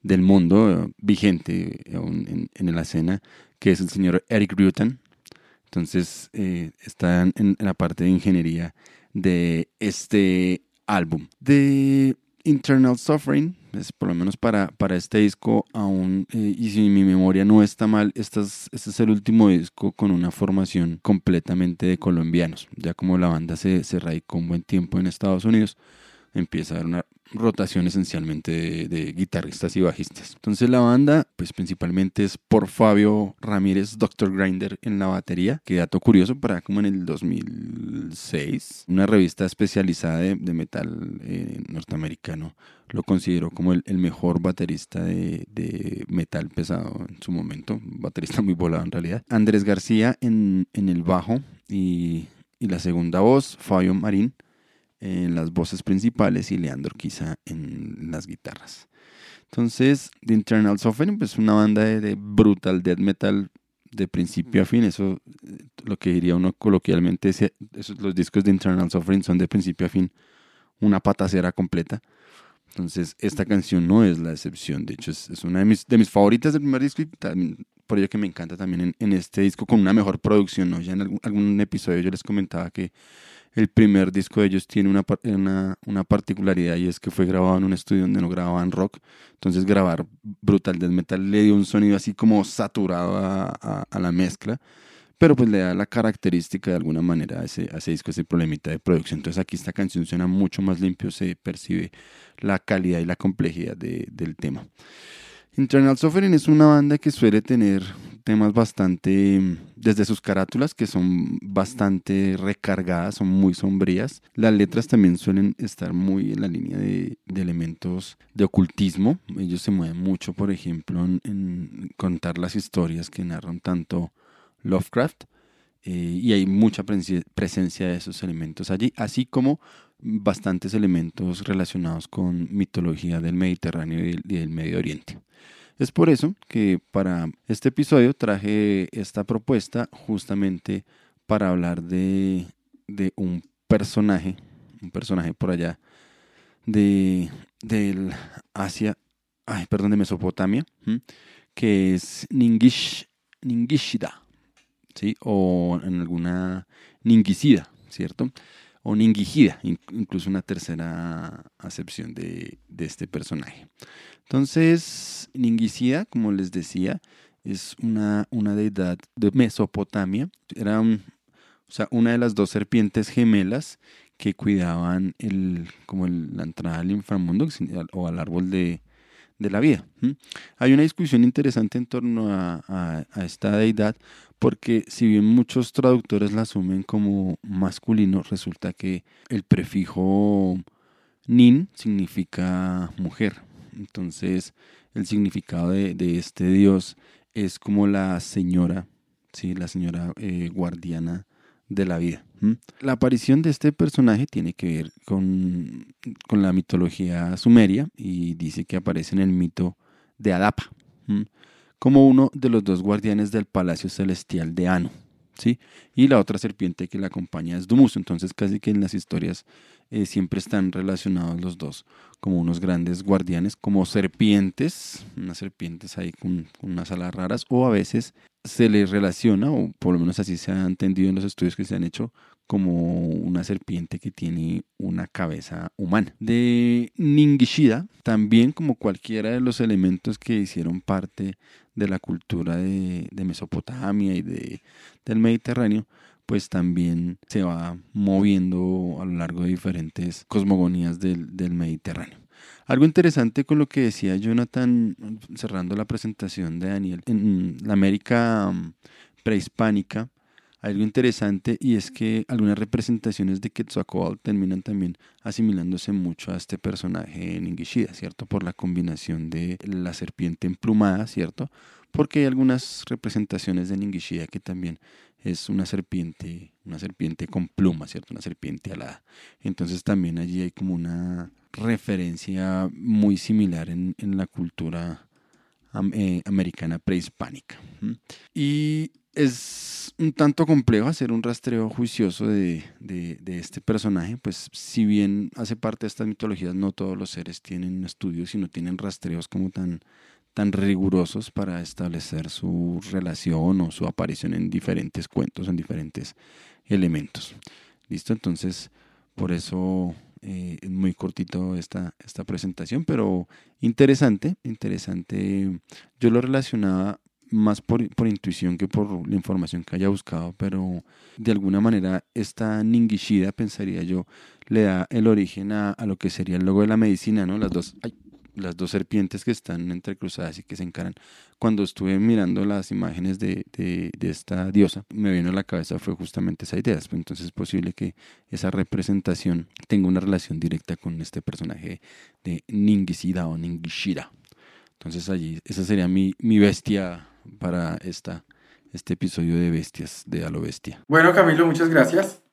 del mundo, vigente en, en, la escena, que es el señor Eric Rutan. Entonces eh, está en, en, la parte de ingeniería de este álbum. De Internal Suffering, es por lo menos para, para este disco aún, eh, y si mi memoria no está mal, este es, este es el último disco con una formación completamente de colombianos. Ya como la banda se, se radicó un buen tiempo en Estados Unidos, empieza a dar una rotación esencialmente de, guitarristas y bajistas. Entonces la banda, pues principalmente es por Fabio Ramírez, Dr. Grinder en la batería, que dato curioso para como en el 2006, una revista especializada de, metal eh, norteamericano lo consideró como el, mejor baterista de, metal pesado en su momento, baterista muy volado en realidad. Andrés García en, en el bajo y, y la segunda voz, Fabio Marín en las voces principales y Leandro quizá en las guitarras. Entonces, The Internal Suffering, pues una banda de, de, brutal death metal de principio a fin, eso lo que diría uno coloquialmente, esos, los discos de Internal Suffering son de principio a fin una patacera completa. Entonces, esta canción no es la excepción, de hecho es, es una de mis, de mis favoritas del primer disco y también, por ello que me encanta también en, en, este disco con una mejor producción, ¿no? Ya en algún, algún episodio yo les comentaba que el primer disco de ellos tiene una, una, particularidad y es que fue grabado en un estudio donde no grababan rock. Entonces grabar Brutal Death Metal le dio un sonido así como saturado a, la mezcla, pero pues le da la característica de alguna manera a ese, a ese disco, ese problemita de producción. Entonces aquí esta canción suena mucho más limpio, se percibe la calidad y la complejidad de, del tema. Internal Suffering es una banda que suele tener temas bastante, desde sus carátulas, que son bastante recargadas, son muy sombrías. Las letras también suelen estar muy en la línea de, elementos de ocultismo. Ellos se mueven mucho, por ejemplo, en, contar las historias que narran tanto Lovecraft. Eh, y hay mucha presencia de esos elementos allí, así como bastantes elementos relacionados con mitología del Mediterráneo y del Medio Oriente. Es por eso que para este episodio traje esta propuesta justamente para hablar de, de un personaje, un personaje por allá de del Asia, ay, perdón, de Mesopotamia, que es Ningish, Ningishida, ¿sí? o en alguna Ningisida, ¿cierto? o Ningijida, incluso una tercera acepción de, de este personaje. Entonces, Ningishida, como les decía, es una, una deidad de Mesopotamia. Era un, o sea, una de las dos serpientes gemelas que cuidaban el, como la entrada al inframundo o al árbol de, de la vida. Hay una discusión interesante en torno a, a, esta deidad porque si bien muchos traductores la asumen como masculino, resulta que el prefijo nin significa mujer. Entonces el significado de, este dios es como la señora, ¿sí? la señora eh, guardiana de la vida. La aparición de este personaje tiene que ver con, con, la mitología sumeria y dice que aparece en el mito de Adapa, como uno de los dos guardianes del palacio celestial de Ano. ¿Sí? Y la otra serpiente que la acompaña es Dumus. Entonces casi que en las historias eh, siempre están relacionados los dos como unos grandes guardianes, como serpientes, unas serpientes ahí con, unas alas raras, o a veces se les relaciona, o por lo menos así se ha entendido en los estudios que se han hecho, como una serpiente que tiene una cabeza humana. De Ningishida, también como cualquiera de los elementos que hicieron parte de la cultura de Mesopotamia y de, del Mediterráneo, pues también se va moviendo a lo largo de diferentes cosmogonías del, Mediterráneo. Algo interesante con lo que decía Jonathan, cerrando la presentación de Daniel, en la América prehispánica algo interesante y es que algunas representaciones de Quetzalcoatl terminan también asimilándose mucho a este personaje en Ingishida, ¿cierto? Por la combinación de la serpiente emplumada, ¿cierto? Porque hay algunas representaciones de Ningishida que también es una serpiente, una serpiente con plumas, ¿cierto? Una serpiente alada. Entonces también allí hay como una referencia muy similar en, la cultura eh, americana prehispánica. Y es un tanto complejo hacer un rastreo juicioso de, este personaje, pues si bien hace parte de estas mitologías, no todos los seres tienen estudios, sino tienen rastreos como tan, tan rigurosos para establecer su relación o su aparición en diferentes cuentos, en diferentes elementos. ¿Listo? Entonces, por eso eh, es muy cortito esta, esta presentación, pero interesante, interesante. Yo lo relacionaba más por, intuición que por la información que haya buscado, pero de alguna manera esta Ningishida, pensaría yo, le da el origen a, a, lo que sería el logo de la medicina, ¿no? Las dos, las dos serpientes que están entrecruzadas y que se encaran. Cuando estuve mirando las imágenes de, esta diosa, me vino a la cabeza fue justamente esa idea. Entonces es posible que esa representación tenga una relación directa con este personaje de Ningisida o Ningishira. Entonces allí, esa sería mi, mi bestia para esta, este episodio de Bestias de Alo Bestia. Bueno, Camilo, muchas gracias.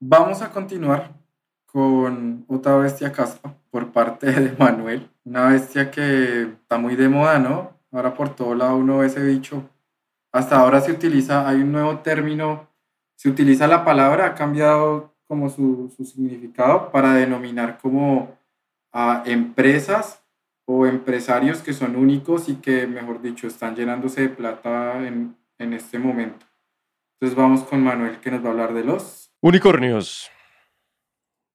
Vamos a continuar con otra bestia caspa por parte de Manuel. Una bestia que está muy de moda, ¿no? Ahora por todo lado uno ve ese bicho. Hasta ahora se utiliza, hay un nuevo término, se utiliza la palabra, ha cambiado como su, significado para denominar como a empresas o empresarios que son únicos y que, mejor dicho, están llenándose de plata en, en este momento. Entonces vamos con Manuel que nos va a hablar de los unicornios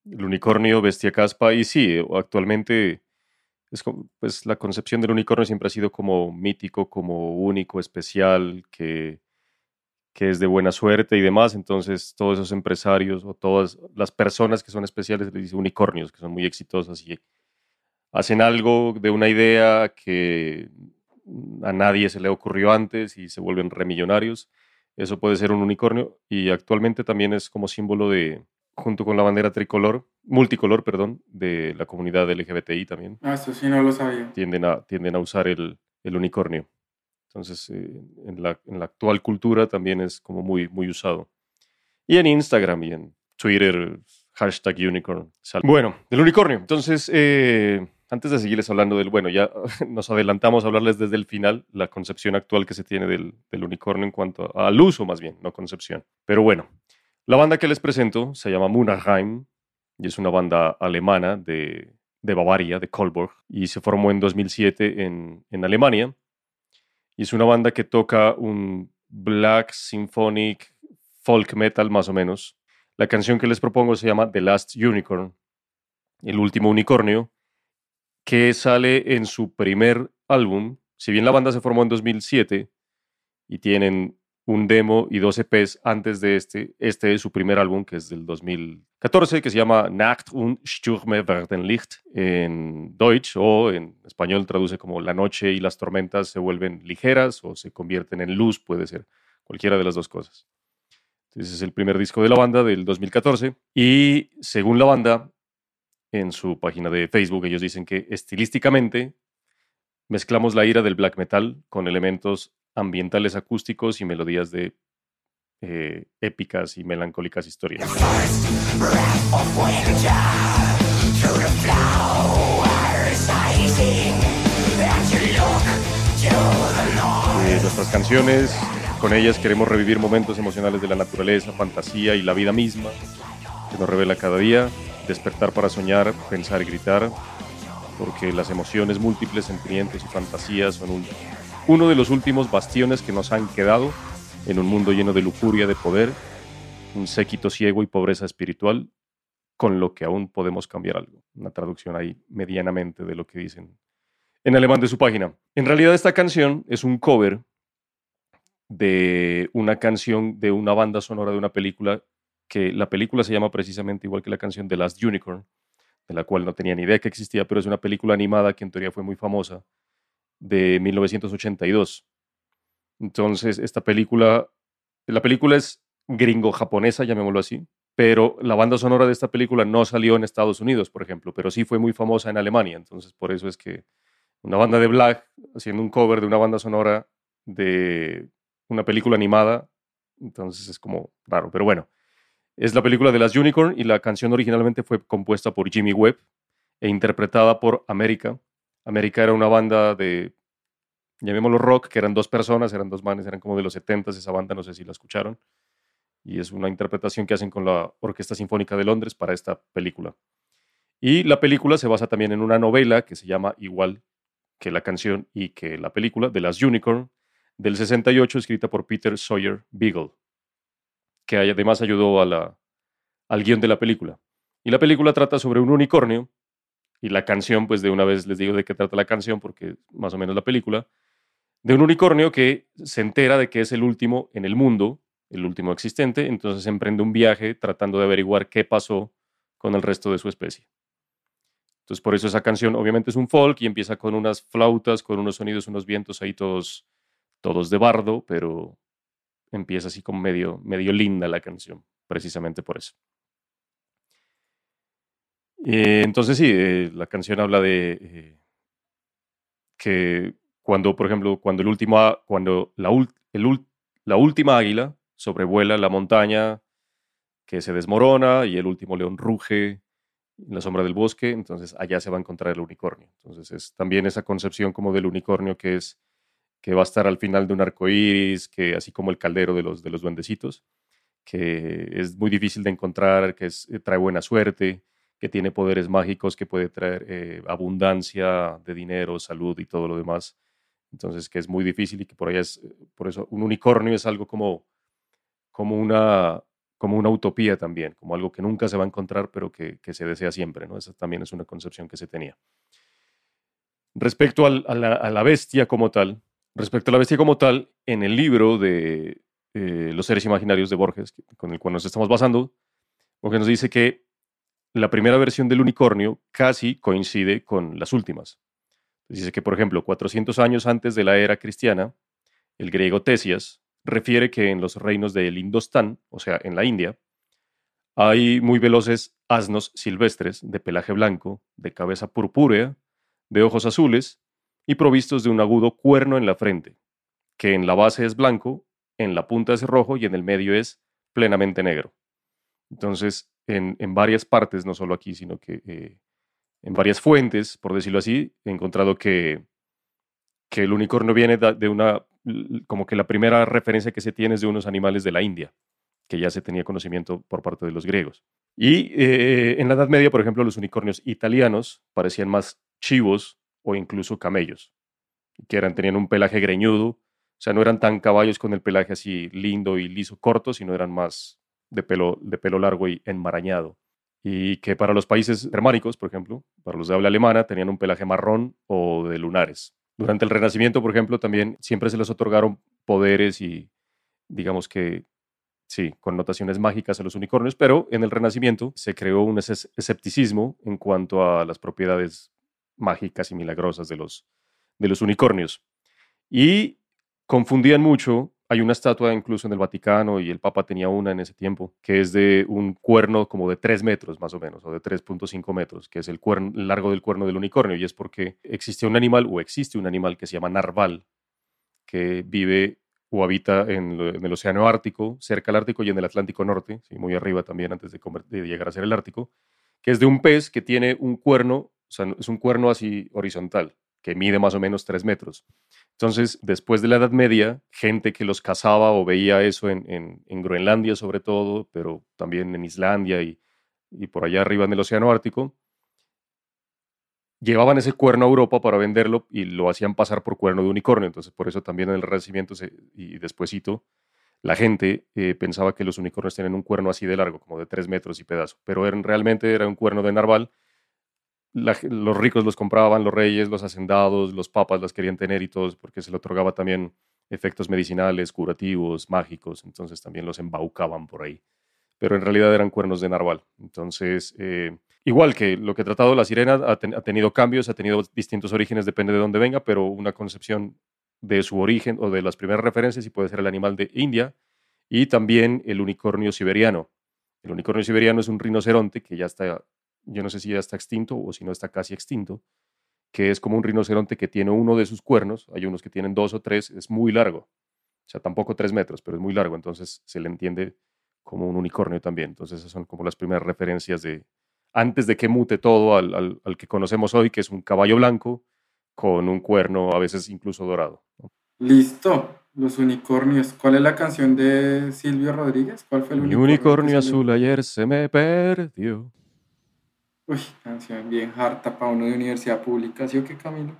el unicornio, bestia caspa, y sí, actualmente es pues la concepción del unicornio siempre ha sido como mítico, como único, especial, que, que es de buena suerte y demás, entonces todos esos empresarios o todas las personas que son especiales les dicen unicornios, que son muy exitosas y hacen algo de una idea que a nadie se le ocurrió antes y se vuelven remillonarios. Eso puede ser un unicornio y actualmente también es como símbolo de, junto con la bandera tricolor, multicolor, perdón, de la comunidad LGBTI también. Ah, eso sí no lo sabía. Tienden a, tienden a usar el, el unicornio. Entonces, eh, en, la, en, la, actual cultura también es como muy, muy usado. Y en Instagram y en Twitter, hashtag unicorn. Bueno, el unicornio. Entonces, eh, antes de seguirles hablando del, bueno, ya nos adelantamos a hablarles desde el final, la concepción actual que se tiene del, del unicornio en cuanto al uso, más bien, no concepción. Pero bueno, la banda que les presento se llama Munachheim y es una banda alemana de, Bavaria, de Kolburg, y se formó en 2007 en, en Alemania. Y es una banda que toca un black symphonic folk metal más o menos. La canción que les propongo se llama The Last Unicorn, el último unicornio, que sale en su primer álbum. Si bien la banda se formó en 2007 y tienen un demo y dos EPs antes de este. Este es su primer álbum, que es del 2014, que se llama Nacht und Stürme werden Licht en Deutsch, o en español traduce como La noche y las tormentas se vuelven ligeras o se convierten en luz, puede ser cualquiera de las dos cosas. Ese es el primer disco de la banda del 2014. Y según la banda, en su página de Facebook, ellos dicen que estilísticamente mezclamos la ira del black metal con elementos ambientales acústicos y melodías de eh, épicas y melancólicas historias. Eh, nuestras canciones, con ellas queremos revivir momentos emocionales de la naturaleza, fantasía y la vida misma, que nos revela cada día, despertar para soñar, pensar y gritar, porque las emociones múltiples, sentimientos y fantasías son un uno de los últimos bastiones que nos han quedado en un mundo lleno de lujuria, de poder, un séquito ciego y pobreza espiritual, con lo que aún podemos cambiar algo. Una traducción ahí medianamente de lo que dicen en alemán de su página. En realidad esta canción es un cover de una canción de una banda sonora de una película que la película se llama precisamente igual que la canción The Last Unicorn, de la cual no tenía ni idea que existía, pero es una película animada que en teoría fue muy famosa de 1982. Entonces, esta película, la película es gringo-japonesa, llamémoslo así, pero la banda sonora de esta película no salió en Estados Unidos, por ejemplo, pero sí fue muy famosa en Alemania, entonces por eso es que una banda de black haciendo un cover de una banda sonora de una película animada, entonces es como raro, pero bueno, es la película de las Unicorn y la canción originalmente fue compuesta por Jimmy Webb e interpretada por América. América era una banda de, llamémoslo rock, que eran dos personas, eran dos manes, eran como de los 70 esa banda, no sé si la escucharon. Y es una interpretación que hacen con la Orquesta Sinfónica de Londres para esta película. Y la película se basa también en una novela que se llama igual que la canción y que la película, de las Unicorn, del 68, escrita por Peter Sawyer Beagle que además ayudó a la, al guion de la película. Y la película trata sobre un unicornio, y la canción, pues de una vez les digo de qué trata la canción, porque más o menos la película, de un unicornio que se entera de que es el último en el mundo, el último existente, entonces emprende un viaje tratando de averiguar qué pasó con el resto de su especie. Entonces por eso esa canción obviamente es un folk y empieza con unas flautas, con unos sonidos, unos vientos ahí todos, todos de bardo, pero empieza así como medio, medio linda la canción, precisamente por eso. Eh, entonces sí, eh, la canción habla de eh, que cuando, por ejemplo, cuando, el último, cuando la, la última águila sobrevuela la montaña que se desmorona y el último león ruge en la sombra del bosque, entonces allá se va a encontrar el unicornio. Entonces es también esa concepción como del unicornio que es que va a estar al final de un arco iris, que así como el caldero de los, de los duendecitos, que es muy difícil de encontrar, que es, trae buena suerte, que tiene poderes mágicos, que puede traer eh, abundancia de dinero, salud y todo lo demás. Entonces, que es muy difícil y que por ahí es, eh, por eso un unicornio es algo como, como, una, como una utopía también, como algo que nunca se va a encontrar, pero que, se desea siempre, ¿no? Esa también es una concepción que se tenía. Respecto a, la, a la bestia como tal, Respecto a la bestia como tal, en el libro de eh, Los seres imaginarios de Borges, con el cual nos estamos basando, Borges nos dice que la primera versión del unicornio casi coincide con las últimas. Dice que, por ejemplo, 400 años antes de la era cristiana, el griego Tesias refiere que en los reinos del Indostán, o sea, en la India, hay muy veloces asnos silvestres de pelaje blanco, de cabeza purpúrea, de ojos azules y provistos de un agudo cuerno en la frente, que en la base es blanco, en la punta es rojo y en el medio es plenamente negro. Entonces, en, varias partes, no solo aquí, sino que eh, en varias fuentes, por decirlo así, he encontrado que, que el unicornio viene de una, como que la primera referencia que se tiene es de unos animales de la India, que ya se tenía conocimiento por parte de los griegos. Y eh, en la Edad Media, por ejemplo, los unicornios italianos parecían más chivos o incluso camellos, que eran, tenían un pelaje greñudo, o sea, no eran tan caballos con el pelaje así lindo y liso corto, sino eran más de pelo, de pelo largo y enmarañado. Y que para los países germánicos, por ejemplo, para los de habla alemana, tenían un pelaje marrón o de lunares. Durante el Renacimiento, por ejemplo, también siempre se les otorgaron poderes y, digamos que, sí, connotaciones mágicas a los unicornios, pero en el Renacimiento se creó un escepticismo en cuanto a las propiedades mágicas y milagrosas de los, de los unicornios. Y confundían mucho. Hay una estatua incluso en el Vaticano y el Papa tenía una en ese tiempo, que es de un cuerno como de 3 metros más o menos, o de 3.5 metros, que es el, cuerno, largo del cuerno del unicornio. Y es porque existe un animal, o existe un animal que se llama narval, que vive o habita en, el Océano Ártico, cerca del Ártico y en el Atlántico Norte, muy arriba también antes de, llegar a ser el Ártico, que es de un pez que tiene un cuerno es un cuerno así horizontal, que mide más o menos tres metros. Entonces, después de la Edad Media, gente que los cazaba o veía eso en, Groenlandia sobre todo, pero también en Islandia y, por allá arriba en el Océano Ártico, llevaban ese cuerno a Europa para venderlo y lo hacían pasar por cuerno de unicornio. Entonces, por eso también en el Renacimiento y despuésito, la gente eh, pensaba que los unicornios tenían un cuerno así de largo, como de tres metros y pedazo, pero eran, realmente era un cuerno de narval los ricos los compraban, los reyes, los hacendados, los papas las querían tener y todos, porque se le otorgaba también efectos medicinales, curativos, mágicos, entonces también los embaucaban por ahí. Pero en realidad eran cuernos de narval. Entonces, eh, igual que lo que he tratado la sirena ha, tenido cambios, ha tenido distintos orígenes, depende de dónde venga, pero una concepción de su origen o de las primeras referencias y puede ser el animal de India Y también el unicornio siberiano. El unicornio siberiano es un rinoceronte que ya está, yo no sé si ya está extinto o si no está casi extinto, que es como un rinoceronte que tiene uno de sus cuernos, hay unos que tienen dos o tres, es muy largo, o sea, tampoco tres metros, pero es muy largo, entonces se le entiende como un unicornio también. Entonces esas son como las primeras referencias de, antes de que mute todo al, al, que conocemos hoy, que es un caballo blanco con un cuerno a veces incluso dorado. Listo, los unicornios. ¿Cuál es la canción de Silvio Rodríguez? ¿Cuál fue el Mi unicornio, azul ayer se me perdió. Uy, canción bien harta para uno de universidad pública, ¿sí o qué camino?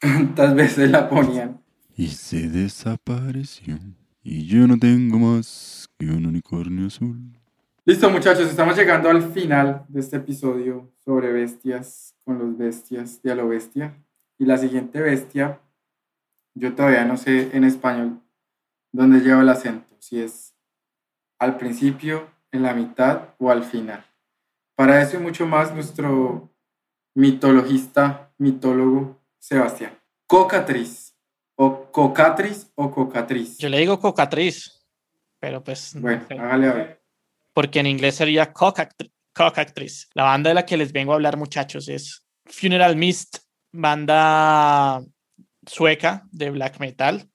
¿Cuántas veces la ponían? Y se desapareció. Y yo no tengo más que un unicornio azul. Listo, muchachos, estamos llegando al final de este episodio sobre bestias con los bestias de a lo bestia. Y la siguiente bestia, yo todavía no sé en español dónde lleva el acento, si es al principio, en la mitad o al final. Para eso y mucho más, nuestro mitologista, mitólogo Sebastián. Cocatriz, o cocatriz o cocatriz. Yo le digo cocatriz, pero pues. Bueno, hágale a ver. Porque en inglés sería cocatriz. La banda de la que les vengo a hablar, muchachos, es Funeral Mist, banda sueca de black metal,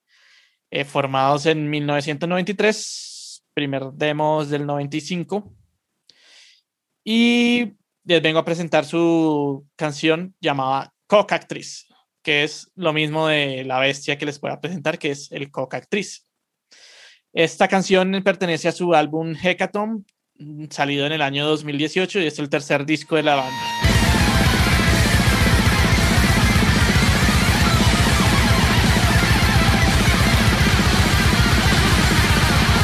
eh, formados en 1993, primer demo del 95 y les vengo a presentar su canción llamada Coca-Actriz, que es lo mismo de la bestia que les voy a presentar, que es el Coca-Actriz. Esta canción pertenece a su álbum Hecatomb, salido en el año 2018 y es el tercer disco de la banda.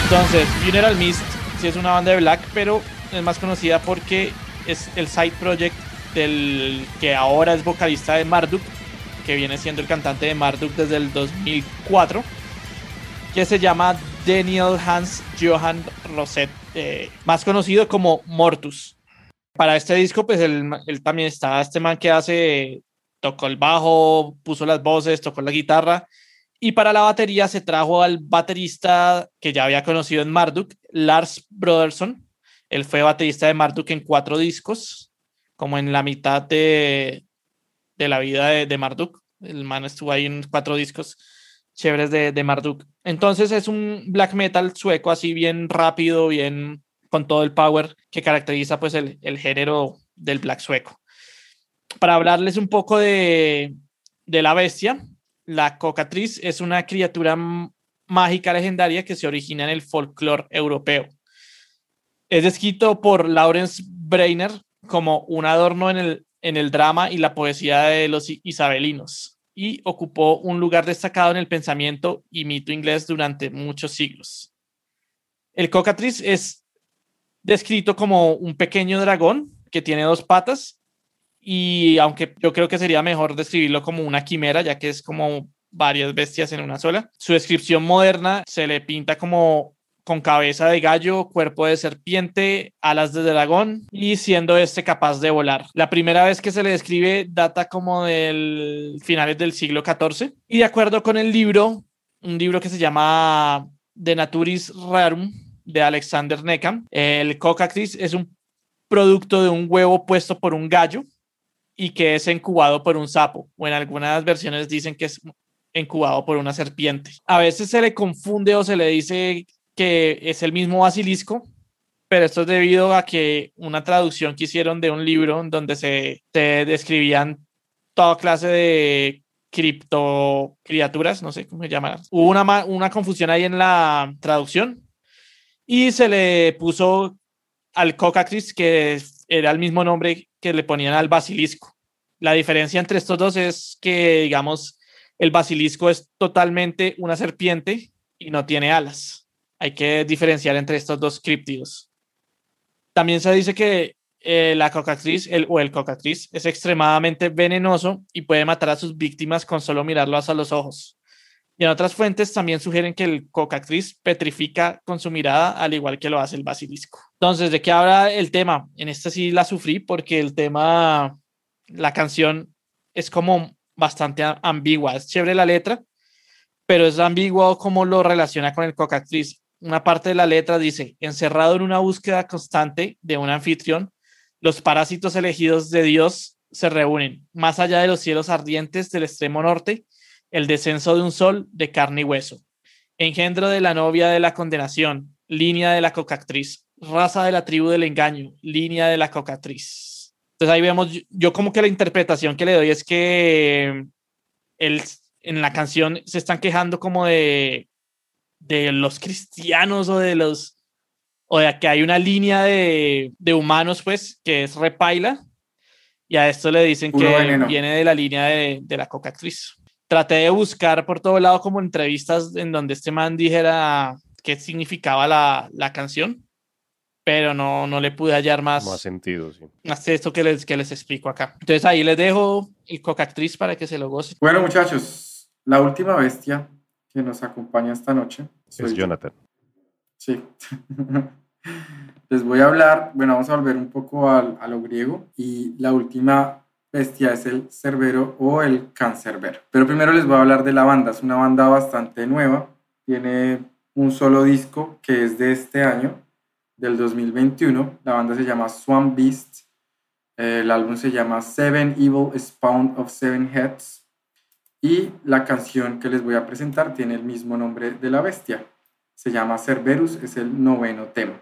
Entonces, Funeral Mist es una banda de black, pero es más conocida porque es el side project del que ahora es vocalista de Marduk, que viene siendo el cantante de Marduk desde el 2004, que se llama Daniel Hans Johan Rosette, eh, más conocido como Mortus. Para este disco, pues él, él, también está este man que hace, tocó el bajo, puso las voces, tocó la guitarra. Y para la batería se trajo al baterista que ya había conocido en Marduk, Lars Broderson, él fue baterista de Marduk en cuatro discos, como en la mitad de, de la vida de, Marduk. El man estuvo ahí en cuatro discos chéveres de, de Marduk. Entonces es un black metal sueco así bien rápido, bien con todo el power que caracteriza pues el, el género del black sueco. Para hablarles un poco de, de la bestia, la cocatriz es una criatura mágica legendaria que se origina en el folclore europeo. Es descrito por Lawrence Brainer como un adorno en el, en el drama y la poesía de los isabelinos y ocupó un lugar destacado en el pensamiento y mito inglés durante muchos siglos. El cocatriz es descrito como un pequeño dragón que tiene dos patas y aunque yo creo que sería mejor describirlo como una quimera, ya que es como varias bestias en una sola, su descripción moderna se le pinta como con cabeza de gallo, cuerpo de serpiente, alas de dragón y siendo este capaz de volar. La primera vez que se le describe data como del finales del siglo XIV y de acuerdo con el libro, un libro que se llama De Naturis Rarum de Alexander Neckham, el cocactis es un producto de un huevo puesto por un gallo y que es incubado por un sapo, o en algunas versiones dicen que es incubado por una serpiente. A veces se le confunde o se le dice que es el mismo basilisco, pero esto es debido a que una traducción que hicieron de un libro donde se, describían toda clase de cripto criaturas, no sé cómo se llama. Hubo una, una confusión ahí en la traducción y se le puso al Cocacris, que era el mismo nombre que le ponían al basilisco. La diferencia entre estos dos es que, digamos, el basilisco es totalmente una serpiente y no tiene alas hay que diferenciar entre estos dos críptidos. También se dice que eh, la cocatriz el, o el cocatriz es extremadamente venenoso y puede matar a sus víctimas con solo mirarlos a los ojos. Y en otras fuentes también sugieren que el cocatriz petrifica con su mirada, al igual que lo hace el basilisco. Entonces, ¿de qué habla el tema? En esta sí la sufrí porque el tema, la canción es como bastante ambigua. Es chévere la letra, pero es ambiguo cómo lo relaciona con el cocactriz. Una parte de la letra dice, encerrado en una búsqueda constante de un anfitrión, los parásitos elegidos de Dios se reúnen, más allá de los cielos ardientes del extremo norte, el descenso de un sol de carne y hueso, engendro de la novia de la condenación, línea de la cocactriz, raza de la tribu del engaño, línea de la cocactriz. Entonces ahí vemos, yo como que la interpretación que le doy es que el, en la canción se están quejando como de, de los cristianos o de los, o de que hay una línea de, de humanos pues que es repaila y a esto le dicen Puro que veneno. viene de la línea de, de la cocactriz. Traté de buscar por todo lado como entrevistas en donde este man dijera qué significaba la, la canción, pero no, no le pude hallar más, Más sentido, sí. más esto que les, que les explico acá. Entonces ahí les dejo el cocactriz para que se lo gocen. Bueno, muchachos, la última bestia que nos acompaña esta noche soy Es yo. Jonathan. Sí. Les voy a hablar, bueno, vamos a volver un poco al- a, lo griego y la última bestia es el cerbero o el cancerbero. Pero primero les voy a hablar de la banda, es una banda bastante nueva, tiene un solo disco que es de este año, del 2021, la banda se llama Swan Beast, el álbum se llama Seven Evil Spawn of Seven Heads y la canción que les voy a presentar tiene el mismo nombre de la bestia. Se llama Cerberus, es el noveno tema.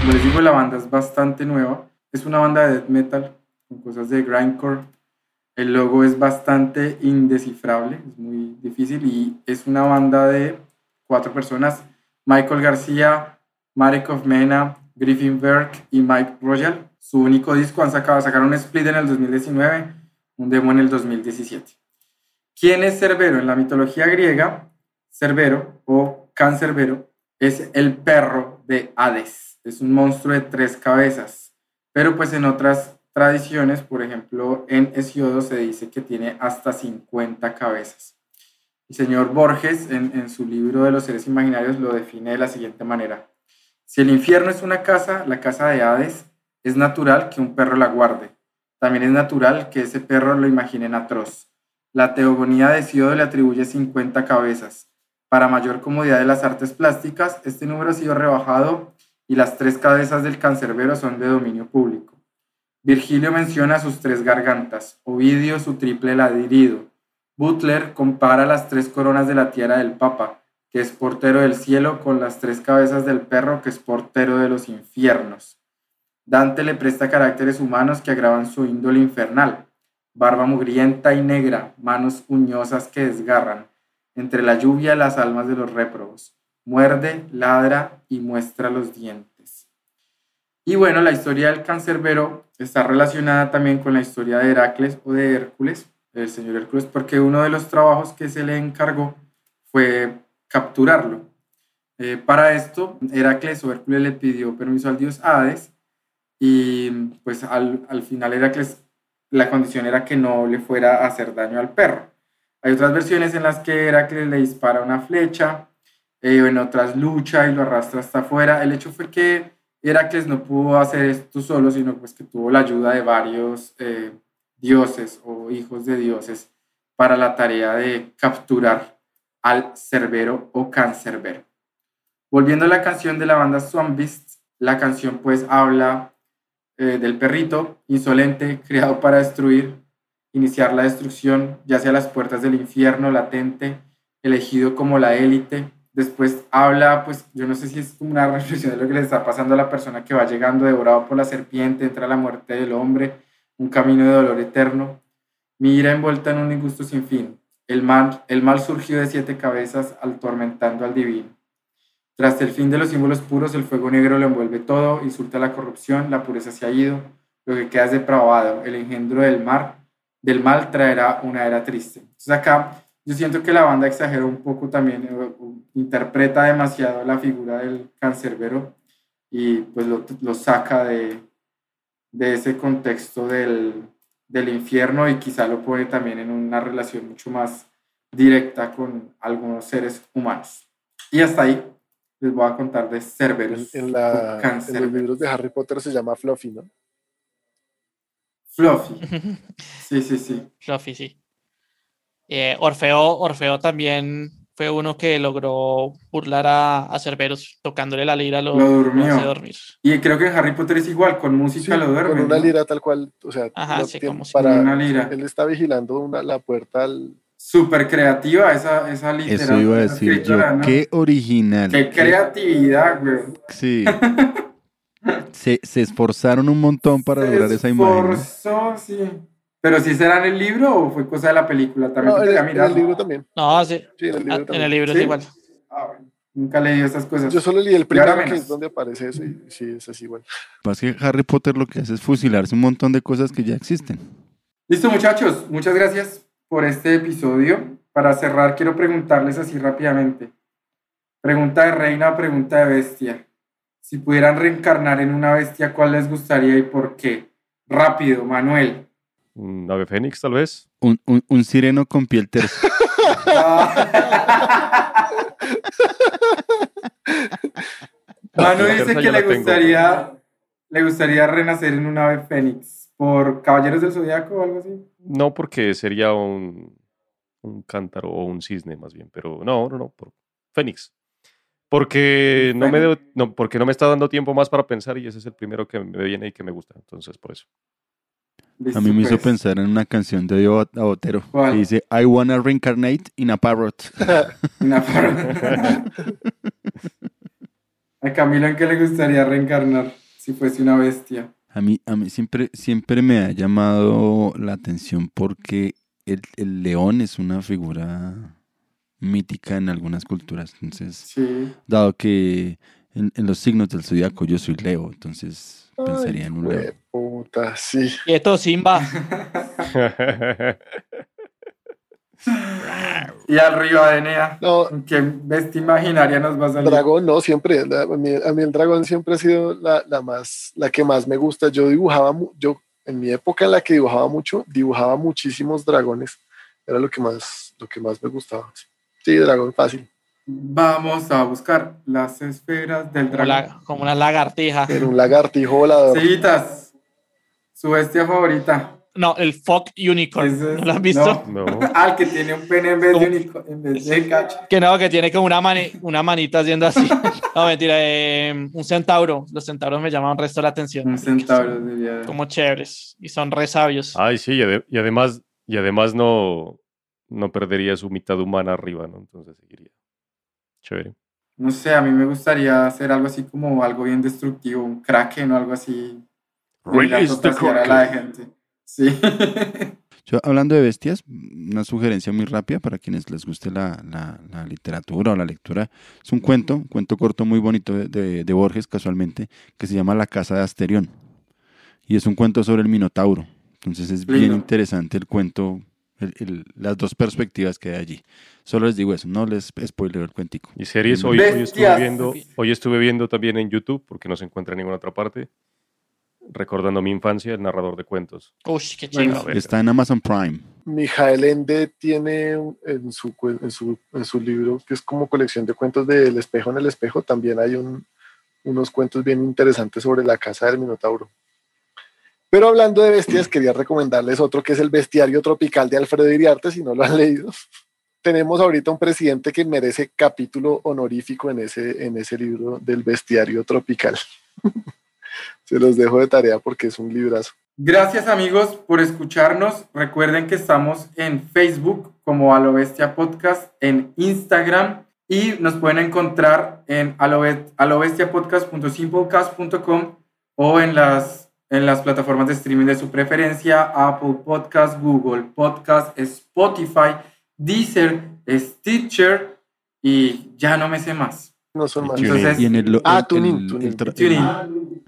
Como les digo, la banda es bastante nueva. Es una banda de death metal con cosas de grindcore. El logo es bastante indescifrable, es muy difícil y es una banda de cuatro personas. Michael García, Marek Mena, Griffin Berg y Mike Royal. Su único disco han sacado, sacaron un split en el 2019, un demo en el 2017. ¿Quién es Cerbero? En la mitología griega, Cerbero o Cancerbero es el perro de Hades. Es un monstruo de tres cabezas. Pero pues en otras tradiciones, por ejemplo en Hesiodo se dice que tiene hasta 50 cabezas. El señor Borges en, en su libro de los seres imaginarios lo define de la siguiente manera. Si el infierno es una casa, la casa de Hades, es natural que un perro la guarde. También es natural que ese perro lo imaginen atroz. La teogonía de Hesiodo le atribuye 50 cabezas. Para mayor comodidad de las artes plásticas, este número ha sido rebajado y las tres cabezas del cancerbero son de dominio público. Virgilio menciona sus tres gargantas, Ovidio su triple ladrido. Butler compara las tres coronas de la tierra del Papa, que es portero del cielo, con las tres cabezas del perro, que es portero de los infiernos. Dante le presta caracteres humanos que agravan su índole infernal, barba mugrienta y negra, manos uñosas que desgarran, entre la lluvia las almas de los réprobos, muerde, ladra y muestra los dientes. Y bueno, la historia del cancerbero está relacionada también con la historia de Heracles o de Hércules, el señor Hércules, porque uno de los trabajos que se le encargó fue capturarlo. Eh, para esto, Heracles o Hércules le pidió permiso al dios Hades y pues al, al final Heracles, la condición era que no le fuera a hacer daño al perro. Hay otras versiones en las que Heracles le dispara una flecha, eh, en otras lucha y lo arrastra hasta afuera. El hecho fue que Heracles no pudo hacer esto solo, sino pues que tuvo la ayuda de varios eh, dioses o hijos de dioses para la tarea de capturar al Cerbero o Cancerbero. Volviendo a la canción de la banda Swan Beast, la canción pues habla eh, del perrito insolente creado para destruir, iniciar la destrucción, ya sea las puertas del infierno latente, elegido como la élite. Después habla, pues yo no sé si es como una reflexión de lo que le está pasando a la persona que va llegando devorado por la serpiente, entra la muerte del hombre, un camino de dolor eterno. Mira envuelta en un disgusto sin fin. El mal, el mal surgió de siete cabezas, atormentando al divino. Tras el fin de los símbolos puros, el fuego negro lo envuelve todo, insulta la corrupción, la pureza se ha ido, lo que queda es depravado, el engendro del mar, del mal traerá una era triste. Entonces acá yo siento que la banda exagera un poco también, eh, interpreta demasiado la figura del cancerbero y pues lo, lo saca de, de ese contexto del, del infierno y quizá lo pone también en una relación mucho más directa con algunos seres humanos. Y hasta ahí les voy a contar de Cerberus. en la, en los libros de Harry Potter se llama Fluffy, ¿no? Fluffy. Sí, sí, sí. Fluffy, sí. Eh, Orfeo, Orfeo también fue uno que logró burlar a, a Cerberus, tocándole la lira lo, Lo durmió. hace dormir. Y creo que Harry Potter es igual, con música Sí, lo duermen. con una ¿no? lira tal cual, o sea, Ajá, sí, como si- para, una lira. él está vigilando una, la puerta al... Súper creativa esa, esa literatura. Eso iba a decir yo. Qué original. Qué creatividad, güey. Sí. Se, se esforzaron un montón para Se lograr esa imagen. ¿no? esforzó, sí. Pero si será en el libro o fue cosa de la película, también No, en, el, en el libro también. No, sí, Sí, en el libro ah, en el libro ¿Sí? es igual. Ah, bueno. Nunca leí esas cosas. Yo solo leí el primero, que es donde aparece eso, y sí, es así igual. Pasa que Harry Potter lo que hace es fusilarse un montón de cosas que ya existen. Listo, muchachos. Muchas gracias por este episodio. Para cerrar, quiero preguntarles así rápidamente. Pregunta de reina o pregunta de bestia. Si pudieran reencarnar en una bestia, ¿cuál les gustaría y por qué? Rápido, Manuel. Un ave fénix, tal vez. Un, un- un sireno con piel tersa. Ah. Manu dice que le tengo. gustaría, le gustaría renacer en un ave fénix por Caballeros del Zodiaco o algo así. No porque sería un, un cántaro o un cisne, más bien. Pero no, no, no. Por fénix. Porque no, me debo- no, porque no me está dando tiempo más para pensar y ese es el primero que me viene y que me gusta. Entonces, por eso. A mí me hizo pensar en una canción de a Botero. ¿Cuál? Que dice, I wanna reincarnate in a parrot. A Camilo, ¿en qué le gustaría reencarnar si fuese una bestia? A mí, a mí siempre, siempre me ha llamado la atención porque el, el león es una figura mítica en algunas culturas. Entonces, Sí. dado que en, en los signos del zodiaco yo soy Leo, entonces pensaría en un león. puta, sí. Quieto, Simba. Y arriba de Nea, No, ¿en qué bestia imaginaria nos va a salir? dragón no, siempre. la- a, mí, a mí el dragón siempre ha sido la, la más, la que más me gusta. Yo dibujaba, yo en mi época en la que dibujaba mucho, dibujaba muchísimos dragones. Era lo que más, lo que más me gustaba. Sí, dragón fácil. Vamos a buscar las esferas del Como, dragón. la- como una lagartija. Era un lagartijo volador. Seguitas, su bestia favorita. No, el Fuck Unicorn. Es- ¿No lo has visto? no. no. Ah, el que tiene un pene en vez de, unico- en vez de cacho. Que no, que tiene como una, mani- una manita haciendo así. No, mentira, eh, un centauro. Los centauros me llaman resto la atención. Un centauro diría. Como chéveres. Y son re sabios. Ay, sí, y, ade- y además, y además no, no perdería su mitad humana arriba, ¿no? Entonces seguiría. Chévere. No sé, a mí me gustaría hacer algo así como algo bien destructivo, un kraken o algo así. Release the contagiar a la Kraken. gente. Sí. Yo, hablando de bestias, una sugerencia muy rápida para quienes les guste la, la- la literatura o la lectura. Es un cuento, un cuento corto muy bonito de, de- de Borges casualmente, que se llama La Casa de Asterión. Y es un cuento sobre el Minotauro. Entonces es bien interesante el cuento, el- el- las dos perspectivas que hay allí. Solo les digo eso, no les spoilero el cuentico. Y series, hoy, hoy estuve viendo, hoy estuve viendo también en YouTube, porque no se encuentra en ninguna otra parte, recordando mi infancia, el narrador de cuentos. Uy, qué chido. Está en Amazon Prime. Mijael Ende tiene en su, en, su, en su libro, que es como colección de cuentos del espejo en el espejo, también hay un- unos cuentos bien interesantes sobre la casa del Minotauro. Pero hablando de bestias, quería recomendarles otro que es el Bestiario Tropical de Alfredo Iriarte, si no lo han leído. Tenemos ahorita un presidente que merece capítulo honorífico en ese, en ese libro del Bestiario Tropical. Se los dejo de tarea porque es un librazo. Gracias amigos por escucharnos. Recuerden que estamos en Facebook como A lo Bestia Podcast, en Instagram y nos pueden encontrar en alobe- alobestiapodcast.simplecast.com o en las, en las plataformas de streaming de su preferencia, Apple Podcast, Google Podcast, Spotify, Deezer, Stitcher y ya no me sé más. No son más. Entonces, Y en el, Ah, el- Tuning, el- Tuning. el tra- TuneIn.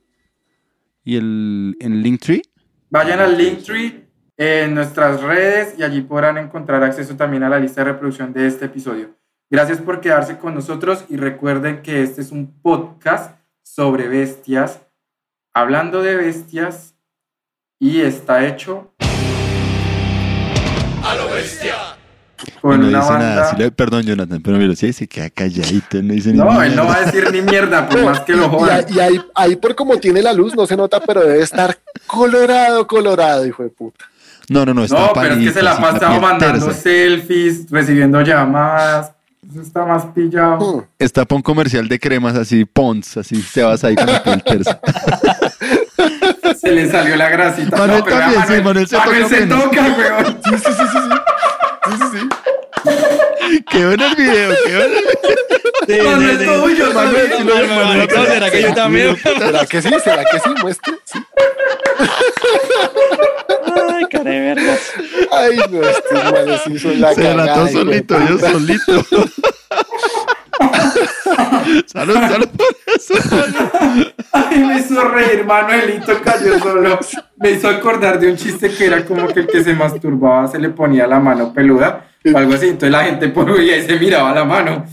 y el en Linktree Vayan al Linktree en nuestras redes y allí podrán encontrar acceso también a la lista de reproducción de este episodio. Gracias por quedarse con nosotros y recuerden que este es un podcast sobre bestias, hablando de bestias y está hecho A lo bestia. con no una dice nada. banda. sí le- perdón, Jonathan, pero mira, sí se queda calladito, no dice ni No, él no va a decir ni mierda, por más que lo Y, jodan. ahí- y ahí, ahí por como tiene la luz no se nota, pero debe estar colorado, colorado, hijo de puta. No, no, no, está No, pero es que se la piel mandando tersa. selfies, recibiendo llamadas. Eso está más pillado. Hmm. Está para un comercial de cremas así, Pons, así, te vas ahí con la piel tersa. Se le salió la grasita. Manuel no, pero también, sí, Manuel se Manuel toca se menos. toca, weón. Sí, sí, sí, sí, sí. Sí, sí, sí. qué bueno el video, qué bueno el video. Sí, Manuel, sí, todo sí. yo Manuel, también. Manuel. No, ¿Será que yo también? ¿Será que sí? ¿Será que sí? Muestre. Sí. Ay, vergas. Ay, no, estos manes sí son la Se cagada, solito, yo solito. salud, salud. Ay, me hizo reír, Manuelito cayó solo. Me hizo acordar de un chiste que era como que el que se masturbaba se le ponía la mano peluda o algo así. Entonces la gente por ahí se miraba la mano.